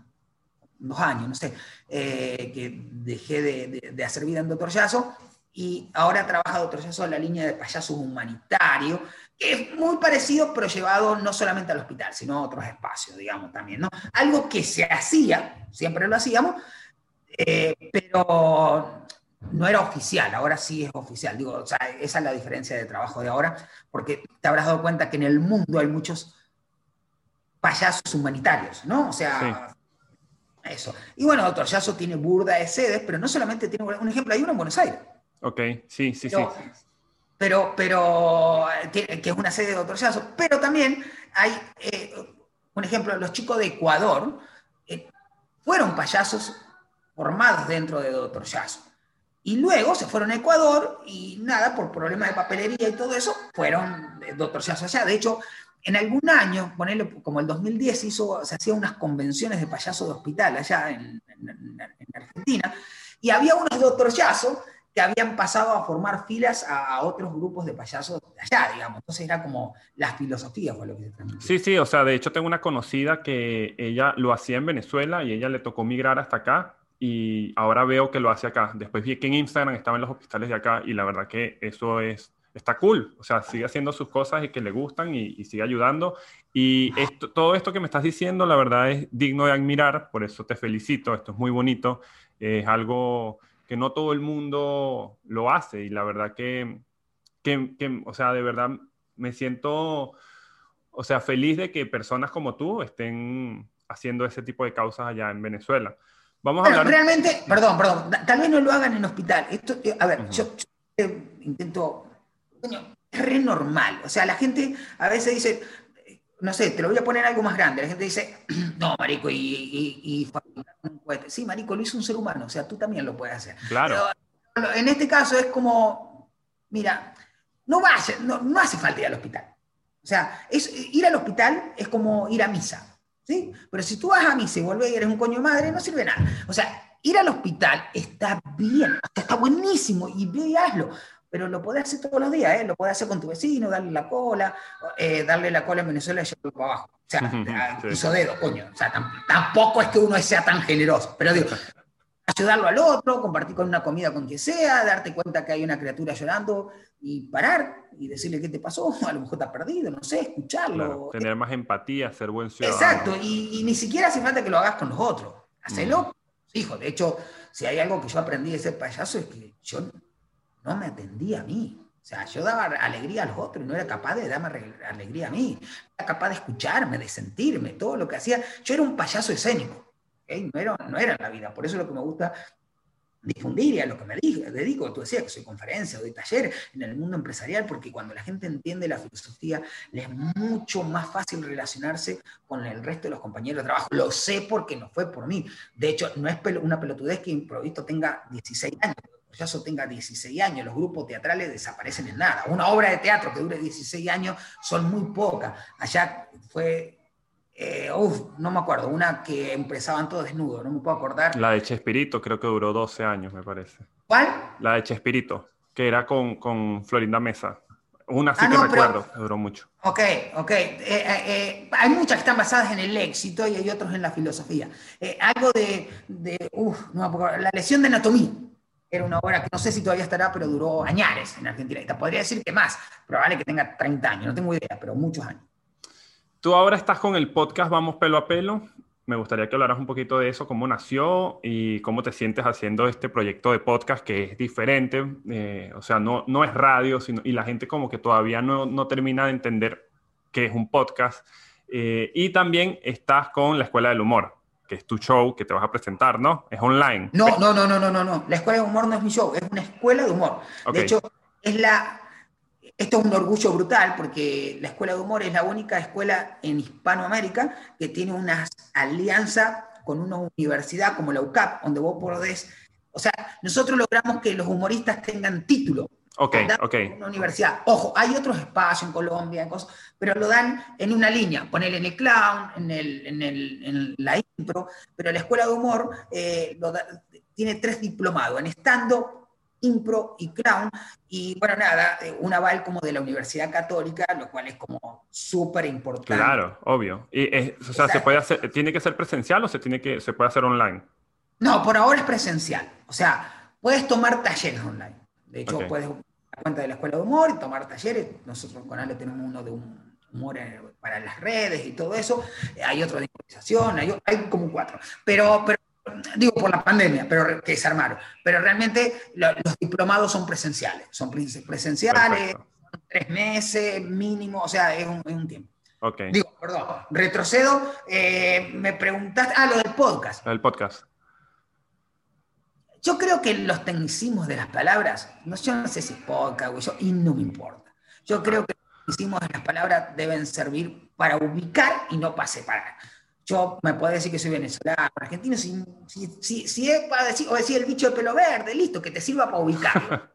dos años, no sé, eh, que dejé de, hacer vida en Doctor Yazo y ahora trabaja Doctor Yazo en la línea de payasos humanitarios, que es muy parecido, pero llevado no solamente al hospital, sino a otros espacios, digamos, también, ¿no? Algo que se hacía, siempre lo hacíamos, eh, pero no era oficial, ahora sí es oficial. Digo, o sea, esa es la diferencia de trabajo de ahora, porque te habrás dado cuenta que en el mundo hay muchos payasos humanitarios, ¿no? O sea, eso. Y bueno, Doctor Yaso tiene burda de sedes, pero no solamente tiene un ejemplo, hay uno en Buenos Aires. Ok, sí, sí, sí. Pero, pero, que es una sede de Doctor Yaso, pero también hay, eh, un ejemplo, los chicos de Ecuador eh, fueron payasos formados dentro de Doctor Yaso. Y luego se fueron a Ecuador y nada, por problemas de papelería y todo eso, fueron doctor allá. De hecho, en algún año, ponerle como el 2010, hizo, se hacían unas convenciones de payaso de hospital allá en, Argentina, y había unos doctor que habían pasado a formar filas a, otros grupos de payasos allá, digamos. Entonces era como la filosofía fue lo que se transmitió. Sí, sí, o sea, de hecho tengo una conocida que ella lo hacía en Venezuela y ella le tocó migrar hasta acá y ahora veo que lo hace acá. Después vi que en Instagram estaba en los hospitales de acá y la verdad que eso es, está cool. O sea, sigue haciendo sus cosas y que le gustan y, sigue ayudando. Y esto, todo esto que me estás diciendo, la verdad es digno de admirar, por eso te felicito, esto es muy bonito, es algo que no todo el mundo lo hace y la verdad que, que, que o sea, de verdad me siento, o sea, feliz de que personas como tú estén haciendo ese tipo de causas allá en Venezuela. Vamos a hablar... Realmente, perdón, perdón, tal vez no lo hagan en hospital. Esto, eh, a ver, yo, intento, es re normal. O sea, la gente a veces dice, no sé, te lo voy a poner algo más grande. La gente dice, *clears throat* no, marico, y, y, un cohete. Sí, marico, lo hizo un ser humano, o sea, tú también lo puedes hacer. Claro. Pero, en este caso es como, mira, no, vaya, no, no hace falta ir al hospital. O sea, es, ir al hospital es como ir a misa. ¿Sí? Pero si tú vas a mí, se vuelve y eres un coño madre, no sirve nada. O sea, ir al hospital está bien, está buenísimo y ve y hazlo. Pero lo puedes hacer todos los días, ¿eh? Lo puedes hacer con tu vecino, darle la cola, eh, darle la cola en Venezuela y llevarlo para abajo. O sea, hizo dedo, coño. O sea, tampoco es que uno sea tan generoso. Pero digo, ayudarlo al otro, compartir con una comida con quien sea, darte cuenta que hay una criatura llorando y parar y decirle qué te pasó, *laughs* a lo mejor te has perdido, no sé, escucharlo. tener más empatía, ser buen ciudadano. Exacto, y, ni siquiera hace falta que lo hagas con los otros. Hacelo, mm. hijo. De hecho, si hay algo que yo aprendí de ser payaso es que yo no me atendía a mí. O sea, yo daba alegría a los otros y no era capaz de darme alegría a mí. Era capaz de escucharme, de sentirme, todo lo que hacía. Yo era un payaso escénico. No, era, no la vida. Por eso lo que me gusta difundir y a lo que me dedico. Tú decías que soy conferencia, doy taller en el mundo empresarial, porque cuando la gente entiende la filosofía, le es mucho más fácil relacionarse con el resto de los compañeros de trabajo. Lo sé porque no fue por mí. De hecho, no es una pelotudez que Improvisto tenga 16 años. eso tenga 16 años, los grupos teatrales desaparecen en nada. Una obra de teatro que dure 16 años son muy pocas. Allá fue eh, no me acuerdo, una que empezaban todos desnudos, no me puedo acordar. La de Chespirito creo que duró 12 años, me parece. ¿Cuál? La de Chespirito, que era con, con Florinda Mesa. Una sí ah, que recuerdo, duró mucho. Ok, ok. Eh, eh, hay muchas que están basadas en el éxito y hay otros en la filosofía. algo de, de uf, no me acuerdo, La lesión de anatomía. Era una obra que no sé si todavía estará, pero duró años en Argentina. Y te podría decir que más, probable que tenga 30 años, no tengo idea, pero muchos años. Tú ahora estás con el podcast Vamos Pelo a Pelo. Me gustaría que hablaras un poquito de eso, cómo nació y cómo te sientes haciendo este proyecto de podcast que es diferente. Eh, o sea, no, no es radio, sino, y la gente como que todavía no, no termina de entender qué es un podcast. Eh, y también estás con la Escuela del Humor, que es tu show que te vas a presentar, ¿no? Es online. No, no, no, no, no, no, no. La Escuela de Humor no es mi show, es una escuela de humor. De hecho, es la esto es un orgullo brutal porque la Escuela de Humor es la única escuela en Hispanoamérica que tiene una alianza con una universidad como la UCAP, donde vos podés... O sea, nosotros logramos que los humoristas tengan título. Ok, ok. Una universidad. Ojo, hay otros espacios en Colombia, cosas, pero lo dan en una línea. Poner en el clown, en, el, en, el, en la impro, pero la Escuela de Humor eh, tiene tres diplomados, en stand impro y clown. Y bueno, nada, eh, un aval como de la Universidad Católica, lo cual es como súper importante. Claro, obvio. Y, o sea, ¿se puede hacer, ¿tiene que ser presencial o se, tiene que, se puede hacer online? No, por ahora es presencial. O sea, puedes tomar talleres online. De hecho, puedes la cuenta de la Escuela de Humor y tomar talleres. Nosotros con Ale tenemos uno de humor para las redes y todo eso. Hay otro de improvisación, hay, hay como cuatro. Pero, pero digo por la pandemia, pero que se armaron. Pero realmente los diplomados son presenciales, son presenciales, tres meses mínimo, o sea, es un, tiempo. Okay. Digo, perdón, retrocedo, eh, me preguntaste, ah, lo del podcast. El podcast. Yo creo que los tecnicismos de las palabras, no, yo no sé si podcast o eso, y no me importa. Yo creo que los tecnicismos de las palabras deben servir para ubicar y no para separar yo me puedo decir que soy venezolano, argentino, si, si, si, es para decir, o decir el bicho de pelo verde, listo, que te sirva para ubicarlo. *laughs*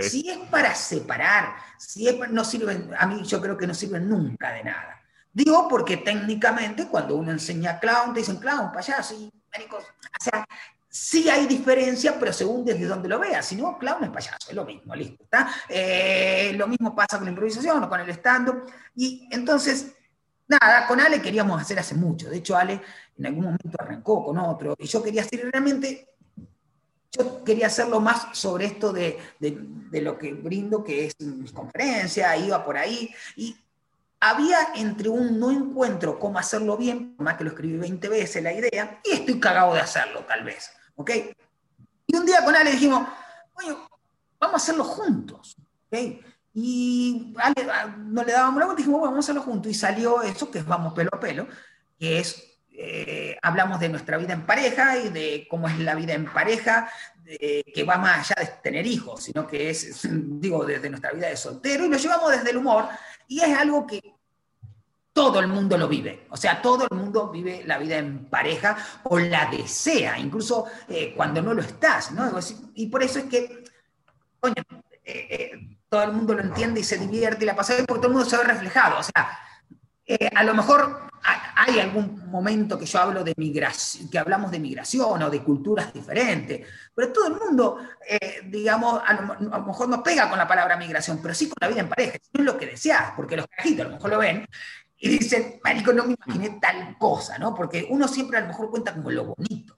Si es para separar, si es, no sirven, a mí yo creo que no sirven nunca de nada. Digo porque técnicamente cuando uno enseña clown, te dicen clown, payaso, y o sea, sí hay diferencia, pero según desde donde lo veas. Si no, clown es payaso, es lo mismo, listo. ¿está? Eh, lo mismo pasa con la improvisación o con el stand-up. Y entonces, nada, con Ale queríamos hacer hace mucho. De hecho, Ale en algún momento arrancó con otro. Y yo quería hacer realmente, yo quería hacerlo más sobre esto de, lo que brindo, que es mis conferencias, iba por ahí. Y había entre un no encuentro cómo hacerlo bien, más que lo escribí 20 veces la idea, y estoy cagado de hacerlo, tal vez. ¿Ok? Y un día con Ale dijimos, oye, vamos a hacerlo juntos. ¿ok? Y no le dábamos la vuelta dijimos, vamos a hacerlo juntos. Y salió eso, que es Vamos Pelo a Pelo, que es, eh, hablamos de nuestra vida en pareja y de cómo es la vida en pareja, que va más allá de tener hijos, sino que es, *laughs* digo, desde nuestra vida de soltero, y lo llevamos desde el humor, y es algo que todo el mundo lo vive. O sea, todo el mundo vive la vida en pareja o la desea, incluso eh, cuando no lo estás, ¿no? Y por eso es que, coño, eh, todo el mundo lo entiende y se divierte y la pasa bien porque todo el mundo se ve reflejado. O sea, eh, a lo mejor hay algún momento que yo hablo de migración, que hablamos de migración o de culturas diferentes, pero todo el mundo, eh, digamos, a lo, mejor no pega con la palabra migración, pero sí con la vida en pareja, no es lo que deseas, porque los cajitos a lo mejor lo ven y dicen, marico, no me imaginé tal cosa, ¿no? Porque uno siempre a lo mejor cuenta como lo bonito,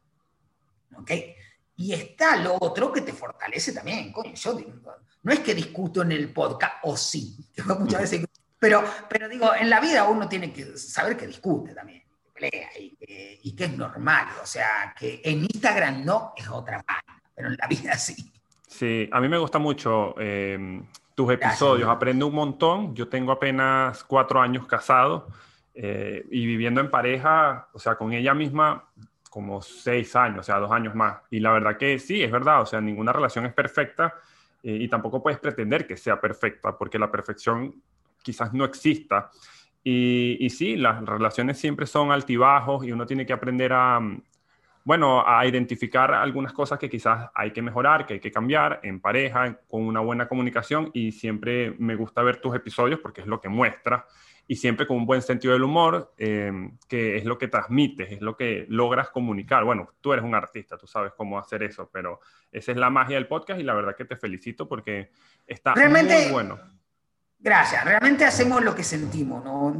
¿ok? Y está lo otro que te fortalece también, coño, yo digo, no es que discuto en el podcast, o sí, *laughs* muchas veces, pero, pero digo, en la vida uno tiene que saber que discute también, que pelea y que, es normal. O sea, que en Instagram no es otra página, pero en la vida sí. Sí, a mí me gusta mucho em, tus episodios, aprendo un montón. Yo tengo apenas cuatro años casado eh, y viviendo en pareja, o sea, con ella misma como seis años, o sea, dos años más. Y la verdad que sí, es verdad, o sea, ninguna relación es perfecta eh, y tampoco puedes pretender que sea perfecta, porque la perfección quizás no exista. Y, y, sí, las relaciones siempre son altibajos y uno tiene que aprender a, bueno, a identificar algunas cosas que quizás hay que mejorar, que hay que cambiar en pareja, con una buena comunicación y siempre me gusta ver tus episodios porque es lo que muestra y siempre con un buen sentido del humor, eh, que es lo que transmites, es lo que logras comunicar. Bueno, tú eres un artista, tú sabes cómo hacer eso, pero esa es la magia del podcast y la verdad que te felicito porque está muy bueno. Gracias, realmente hacemos lo que sentimos, ¿no?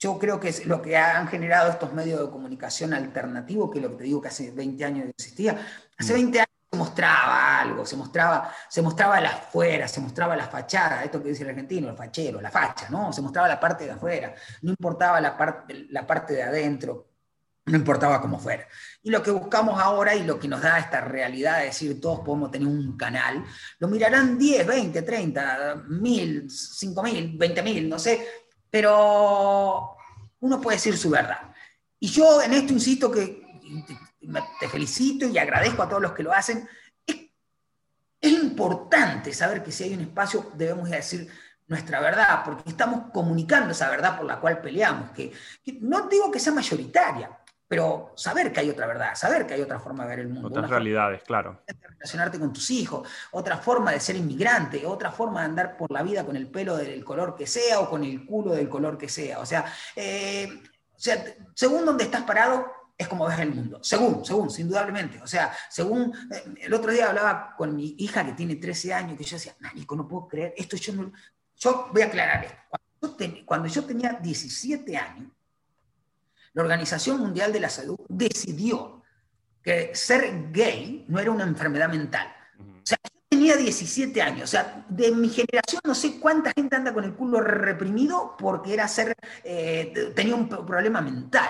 Yo creo que es lo que han generado estos medios de comunicación alternativos, que es lo que te digo que hace 20 años existía. Hace 20 mm. años mostraba algo, se mostraba, se mostraba la afuera, se mostraba la fachada, esto que dice el argentino, el fachero, la facha, ¿no? Se mostraba la parte de afuera, no importaba la parte, la parte de adentro, no importaba cómo fuera. Y lo que buscamos ahora y lo que nos da esta realidad de decir todos podemos tener un canal, lo mirarán 10, 20, 30, 1000, 5000, 20000, no sé, pero uno puede decir su verdad. Y yo en esto insisto que te felicito y agradezco a todos los que lo hacen. Es, importante saber que si hay un espacio debemos decir nuestra verdad, porque estamos comunicando esa verdad por la cual peleamos, que, no digo que sea mayoritaria, pero saber que hay otra verdad, saber que hay otra forma de ver el mundo. Otras realidades, claro. De relacionarte con tus hijos, otra forma de ser inmigrante, otra forma de andar por la vida con el pelo del color que sea o con el culo del color que sea. O sea, eh, o sea según donde estás parado, es como ves el mundo. Según, según, indudablemente. O sea, según, eh, el otro día hablaba con mi hija que tiene 13 años, que yo decía, Nico, no puedo creer, esto yo no... Yo voy a aclarar esto. Cuando yo, tenía 17 años, la Organización Mundial de la Salud decidió que ser gay no era una enfermedad mental. O sea, yo tenía 17 años, o sea, de mi generación no sé cuánta gente anda con el culo reprimido porque era ser, eh, tenía un problema mental.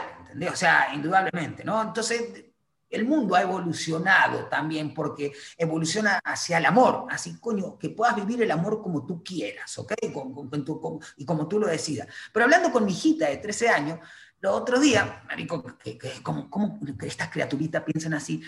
O sea, indudablemente, ¿no? Entonces, el mundo ha evolucionado también porque evoluciona hacia el amor, así, coño, que puedas vivir el amor como tú quieras, ¿ok? y como tú lo decidas. Pero hablando con mi hijita de 13 años, lo otro día, marico, que, como, ¿cómo estas criaturitas piensan así?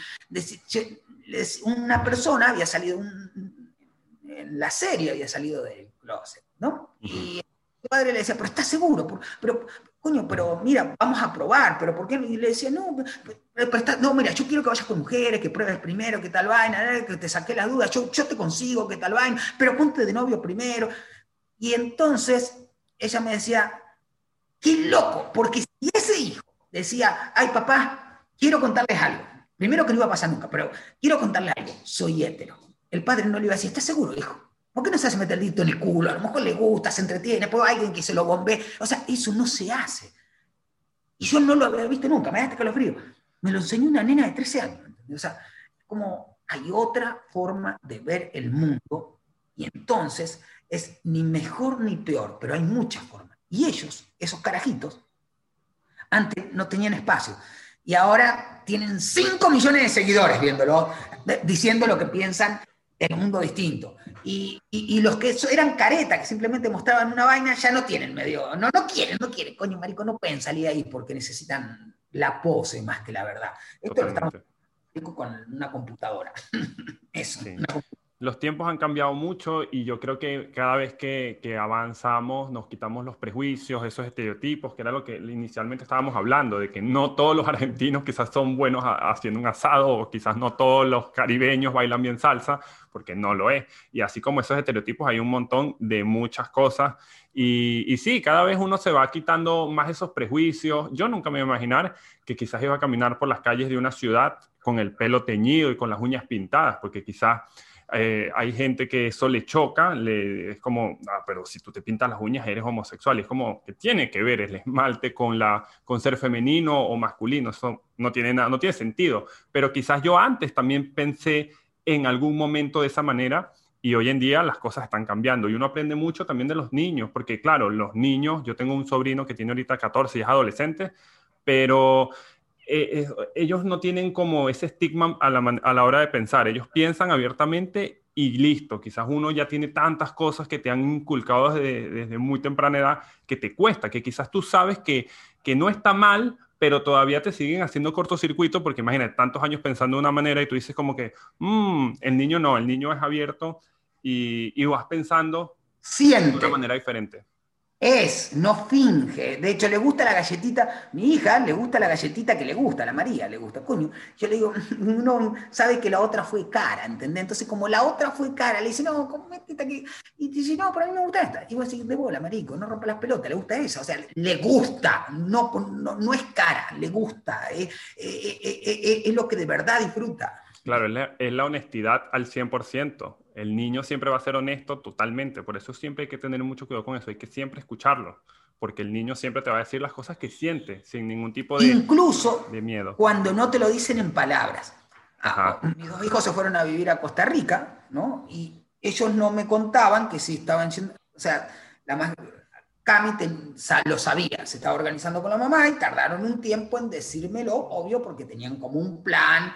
una persona había salido, en la serie había salido del closet, ¿no? Y su padre le decía, pero ¿estás seguro? Pero, coño, pero mira, vamos a probar, pero ¿por qué? Y le decía, no, no, mira, yo quiero que vayas con mujeres, que pruebes primero, que tal vaina, eh, que te saqué las dudas, yo, yo te consigo, que tal vaina, pero ponte de novio primero. Y entonces ella me decía, qué loco, porque si ese hijo decía, ay papá, quiero contarles algo, primero que no iba a pasar nunca, pero quiero contarle algo, soy hétero. El padre no le iba a decir, ¿estás seguro, hijo? ¿Por qué no se hace meter en el culo? A lo mejor le gusta, se entretiene, puede alguien que se lo bombe. O sea, eso no se hace. Y yo no lo había visto nunca, me da este frío. Me lo enseñó una nena de 13 años. O sea, como hay otra forma de ver el mundo y entonces es ni mejor ni peor, pero hay muchas formas. Y ellos, esos carajitos, antes no tenían espacio. Y ahora tienen 5 millones de seguidores viéndolo, diciendo lo que piensan en un mundo distinto. Y, y, los que eran caretas, que simplemente mostraban una vaina, ya no tienen medio, no, no quieren, no quieren, coño, marico, no pueden salir ahí porque necesitan la pose más que la verdad. Esto lo estamos con una computadora. *laughs* Eso, una computadora los tiempos han cambiado mucho y yo creo que cada vez que, avanzamos nos quitamos los prejuicios, esos estereotipos, que era lo que inicialmente estábamos hablando, de que no todos los *laughs* argentinos quizás son buenos haciendo un asado o quizás no todos los caribeños bailan bien salsa, porque no lo es. Y así como esos estereotipos hay un montón de muchas cosas. Y, y sí, cada vez uno se va quitando más esos prejuicios. Yo nunca me iba a imaginar que quizás iba a caminar por las calles de una ciudad con el pelo teñido y con las uñas pintadas, porque quizás eh, hay gente que eso le choca, le, es como, ah, pero si tú te pintas las uñas eres homosexual, es como que tiene que ver el esmalte con, la, con ser femenino o masculino, eso no tiene, nada, no tiene sentido, pero quizás yo antes también pensé en algún momento de esa manera y hoy en día las cosas están cambiando. Y uno aprende mucho también de los niños, porque claro, los niños, yo tengo un sobrino que tiene ahorita 14 y es adolescente, pero eh, ellos no tienen como ese estigma a la, hora de pensar, ellos piensan abiertamente y listo, quizás uno ya tiene tantas cosas que te han inculcado desde, muy temprana edad que te cuesta, que quizás tú sabes que, que no está mal, pero todavía te siguen haciendo cortocircuito porque imagínate, tantos años pensando de una manera y tú dices como que, mmm, el niño no, el niño es abierto y, y vas pensando Siente. de una manera diferente. Es, no finge. De hecho, le gusta la galletita. Mi hija le gusta la galletita que le gusta, la María le gusta. Coño, yo le digo, *laughs* uno sabe que la otra fue cara, ¿entendés? Entonces, como la otra fue cara, le dice, no, esta aquí. Y dice, no, pero a mí me gusta esta. Y vos decís, de bola, marico, no rompa las pelotas, le gusta esa. O sea, le gusta, no, no, es cara, le gusta. Es, es lo que de verdad disfruta. Claro, es la, honestidad al 100%. El niño siempre va a ser honesto totalmente. Por eso siempre hay que tener mucho cuidado con eso. Hay que siempre escucharlo. Porque el niño siempre te va a decir las cosas que siente, sin ningún tipo de, Incluso de miedo. cuando no te lo dicen en palabras. Ah, mis dos hijos se fueron a vivir a Costa Rica, ¿no? Y ellos no me contaban que si estaban yendo. O sea, la más. Cami lo sabía, se estaba organizando con la mamá y tardaron un tiempo en decírmelo, obvio, porque tenían como un plan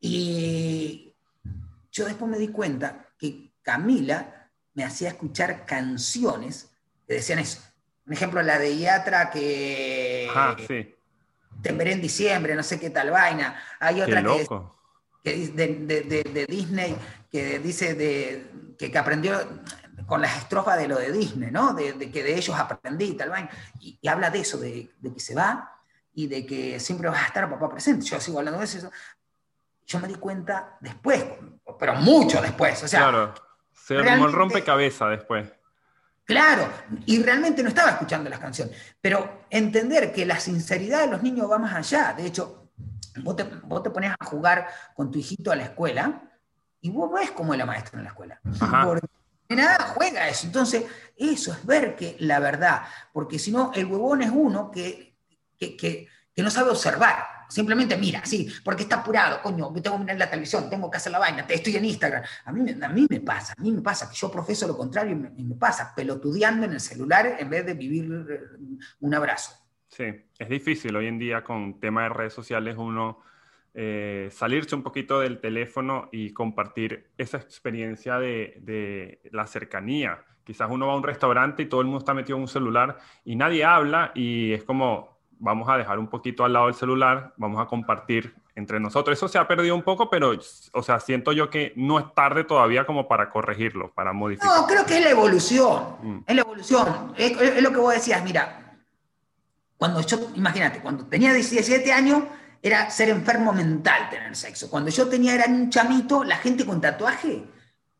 y yo después me di cuenta que Camila me hacía escuchar canciones que decían eso. Un ejemplo, la de Iatra que... Ah, sí. Temperé en diciembre, no sé qué tal vaina. Hay otra que, que de, de, Disney que dice de, que, que, aprendió con las estrofas de lo de Disney, ¿no? De, que de ellos aprendí y tal vaina. Y, habla de eso, de, que se va y de que siempre va a estar papá presente. Yo sigo hablando de eso, yo me di cuenta después, pero mucho después. O sea, claro, se el rompecabezas después. Claro, y realmente no estaba escuchando las canciones, pero entender que la sinceridad de los niños va más allá. De hecho, vos te, vos te pones a jugar con tu hijito a la escuela y vos ves cómo es la maestra en la escuela. Porque nada juega eso. Entonces, eso es ver que la verdad, porque si no, el huevón es uno que, que, que no sabe observar. Simplemente mira, sí, porque está apurado, coño, tengo que mirar la televisión, tengo que hacer la vaina, estoy en Instagram. A mí, a mí me pasa, a mí me pasa, que yo profeso lo contrario y me, pasa, pelotudeando en el celular en vez de vivir eh, un abrazo. Sí, es difícil hoy en día con tema de redes sociales uno eh, salirse un poquito del teléfono y compartir esa experiencia de, de, la cercanía. Quizás uno va a un restaurante y todo el mundo está metido en un celular y nadie habla y es como, vamos a dejar un poquito al lado el celular, vamos a compartir entre nosotros. Eso se ha perdido un poco, pero, o sea, siento yo que no es tarde todavía como para corregirlo, para modificar. No, creo que es la evolución, mm. es la evolución. Es, lo que vos decías, mira, cuando yo, imagínate, cuando tenía 17 años, era ser enfermo mental tener sexo. Cuando yo tenía, era un chamito, la gente con tatuaje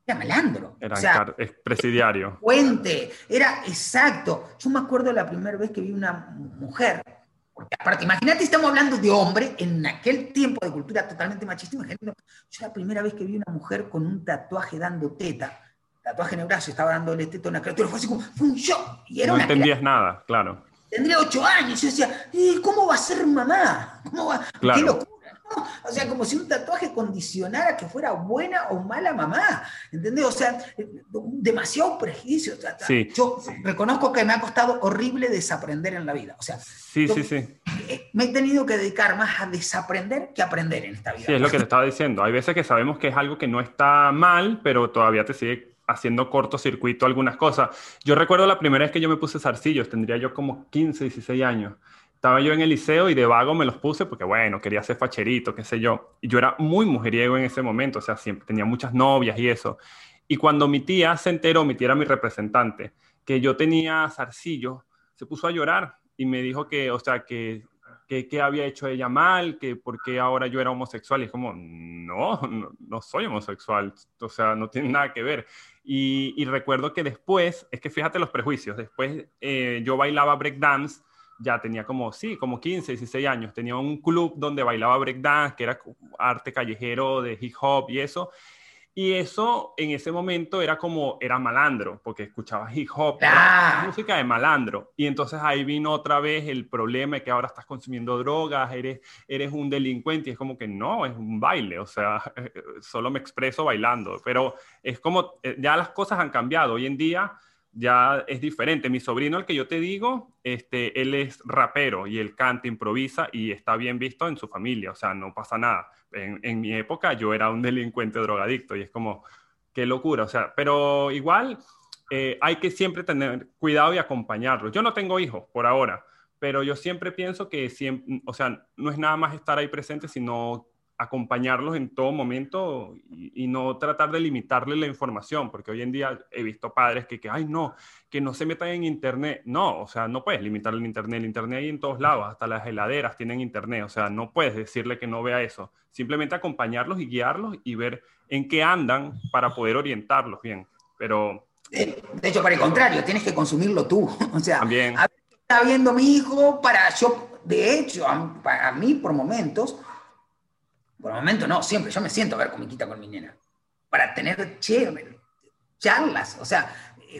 era malandro. Era o sea, presidiario. Puente, era exacto. Yo me acuerdo la primera vez que vi una mujer porque aparte, imagínate, estamos hablando de hombre en aquel tiempo de cultura totalmente machista. Imagínate, yo la primera vez que vi una mujer con un tatuaje dando teta, tatuaje en el brazo, estaba dándole teta a una criatura, fue así como, fue un shock. Y era no entendías nada, claro. Tendría ocho años, y yo decía, ¿cómo va a ser mamá? ¿Cómo va? Qué locura. O sea, como si un tatuaje condicionara que fuera buena o mala mamá. ¿Entendés? O sea, demasiado prejuicio. Yo reconozco que me ha costado horrible desaprender en la vida. O sea, sí, sí, sí. me he tenido que dedicar más a desaprender que aprender en esta vida. Sí, es lo que te estaba diciendo. Hay veces que sabemos que es algo que no está mal, pero todavía te sigue haciendo cortocircuito algunas cosas. Yo recuerdo la primera vez que yo me puse zarcillos, tendría yo como 15, 16 años estaba yo en el liceo y de vago me los puse porque, bueno, quería ser facherito, qué sé yo. Y yo era muy mujeriego en ese momento, o sea, siempre tenía muchas novias y eso. Y cuando mi tía se enteró, mi tía era mi representante, que yo tenía zarcillo, se puso a llorar y me dijo que, o sea, que que, había hecho ella mal, que por qué ahora yo era homosexual. Y es como, no, no, soy homosexual, o sea, no tiene nada que ver. Y, recuerdo que después, es que fíjate los prejuicios, después eh, yo bailaba breakdance ya tenía como, sí, como 15, 16 años. Tenía un club donde bailaba breakdance, que era arte callejero de hip hop y eso. Y eso en ese momento era como, era malandro, porque escuchaba hip hop, ah. música de malandro. Y entonces ahí vino otra vez el problema de que ahora estás consumiendo drogas, eres, eres un delincuente. Y es como que no, es un baile, o sea, *laughs* solo me expreso bailando. Pero es como, eh, ya las cosas han cambiado. Hoy en día ya es diferente. Mi sobrino, el que yo te digo, este, él es rapero y él canta, improvisa y está bien visto en su familia, o sea, no pasa nada. En, mi época yo era un *laughs* delincuente drogadicto y es como, qué locura, o sea, pero igual eh, hay que siempre tener cuidado y acompañarlo. Yo no tengo hijos por ahora, pero yo siempre pienso que, siempre, o sea, no es nada más estar ahí presente, sino acompañarlos en todo momento y, no tratar de limitarle la información, porque hoy en día he visto padres que, que, ay, no, que no se metan en Internet. No, o sea, no puedes limitarle el Internet. El Internet hay en todos lados, hasta las heladeras tienen Internet, o sea, no puedes decirle que no vea eso. Simplemente acompañarlos y guiarlos y ver en qué andan para poder orientarlos bien. Pero... De, hecho, para el contrario, tienes que consumirlo tú. *laughs* O sea, también. está viendo mi hijo para yo, de hecho, a mí por momentos por el momento no, siempre. Yo me siento a ver comiquita con mi nena. Para tener charlas. O sea,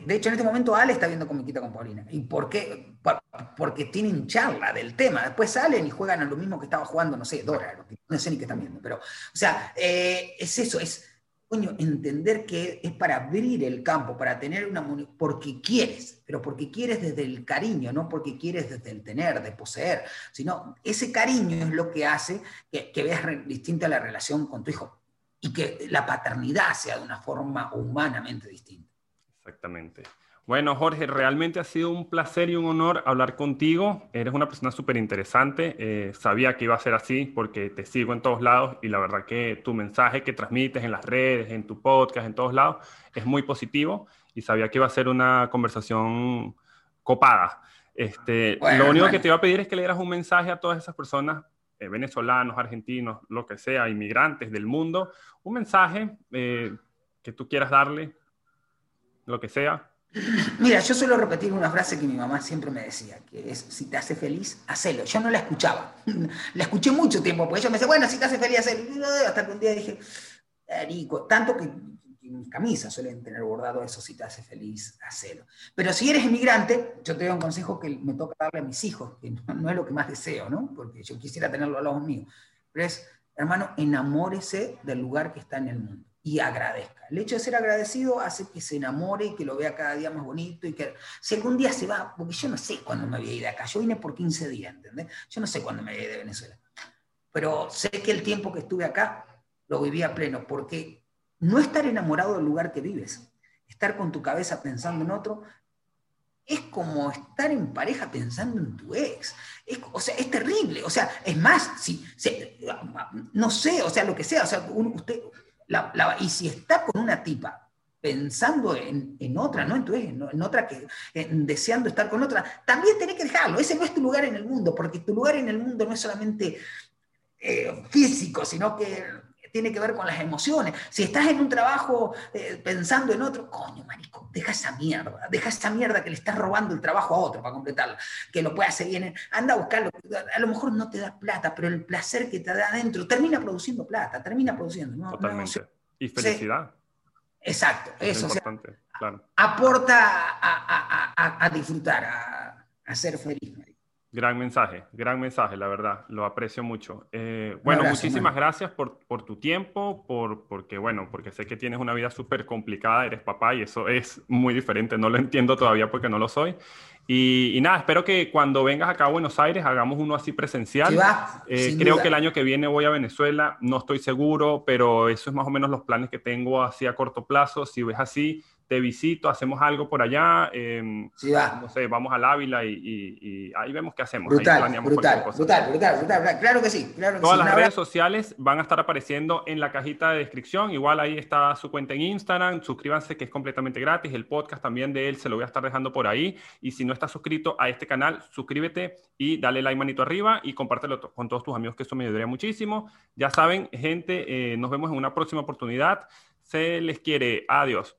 de hecho en este momento Ale está viendo comiquita con Paulina. ¿Y por qué? Porque tienen charla del tema. Después salen y juegan a lo mismo que estaba jugando, no sé, Dora. No sé ni qué están viendo. Pero, o sea, eh, es eso, es entender que es para abrir el campo, para tener una porque quieres, pero porque quieres desde el cariño, no porque quieres desde el tener, de poseer, sino ese cariño es lo que hace que, que veas distinta la relación con tu hijo y que la paternidad sea de una forma humanamente distinta. Exactamente. Bueno, Jorge, realmente ha sido un placer y un honor hablar contigo. Eres una persona súper interesante. Eh, sabía que iba a ser así porque te sigo en todos lados y la verdad que tu mensaje que transmites en las redes, en tu podcast, en todos lados, es muy positivo y sabía que iba a ser una conversación copada. Este, lo único que te iba a pedir es que le dieras un mensaje a todas esas personas, eh, venezolanos, argentinos, lo que sea, inmigrantes del mundo, un mensaje eh, que tú quieras darle, lo que sea, Mira, yo suelo repetir una frase que mi mamá siempre me decía, que es, si te hace feliz, hacelo. Yo no la escuchaba, *laughs* la escuché mucho tiempo, porque ella me decía, bueno, si te hace feliz, hacelo. Hasta que un día dije, tanto que mis camisas suelen tener bordado eso, si te hace feliz, hacelo. Pero si eres inmigrante, yo te doy un consejo que me toca darle a mis hijos, que no, es lo que más deseo, ¿no? Porque yo quisiera tenerlo a los míos. Pero es, hermano, enamórese del lugar que está en el mundo y agradezca. El hecho de ser agradecido hace que se enamore y que lo vea cada día más bonito y que si algún día se va, porque yo no sé cuándo me voy a ir de acá, yo vine por 15 días, ¿entendés? Yo no sé cuándo me voy a ir de Venezuela, pero sé que el tiempo que estuve acá lo viví a pleno, porque no estar enamorado del lugar que vives, estar con tu cabeza pensando en otro, es como estar en pareja pensando en tu ex. o sea, es terrible. O sea, es más, si, no sé, o sea, lo que sea, o sea, usted, y si está con una tipa pensando en, otra, ¿no? Entonces, en, otra que, deseando estar con otra, también tenés que dejarlo. Ese no es tu lugar en el mundo, porque tu lugar en el mundo no es solamente eh, físico, sino que tiene que ver con las emociones. Si estás en un trabajo eh, pensando en otro, coño, marico, deja esa mierda, deja esa mierda que le estás robando el trabajo a otro para completarlo, que lo pueda seguir. En, anda a buscarlo. A lo mejor no te da plata, pero el placer que te da adentro termina produciendo plata, termina produciendo. Totalmente. y felicidad. exacto, eso. Aporta a, disfrutar, a, ser feliz. Gran mensaje, gran mensaje, la verdad, lo aprecio mucho. Eh, bueno, muchísimas gracias por, por, tu tiempo, por, porque, bueno, porque sé que tienes una vida súper complicada, eres papá y eso es muy diferente, no lo entiendo todavía porque no lo soy. Y, nada, espero que cuando vengas acá a Buenos Aires hagamos uno así presencial. Eh, creo que el año que viene voy a Venezuela, no estoy seguro, pero eso es más o menos los planes que tengo así a corto plazo. Si ves así, te visito, hacemos algo por allá, eh, no sé, vamos al Ávila y, ahí vemos qué hacemos. Brutal, brutal, brutal, brutal, brutal, claro que sí. Claro Todas las redes sociales van a estar apareciendo en la cajita de descripción, igual ahí está su cuenta en Instagram, suscríbanse que es completamente gratis, el podcast también de él se lo voy a estar dejando por ahí, y si no estás suscrito a este canal, suscríbete y dale like manito arriba y compártelo con todos tus amigos que eso me ayudaría muchísimo. Ya saben, gente, eh, nos vemos en una próxima oportunidad. Se les quiere. Adiós.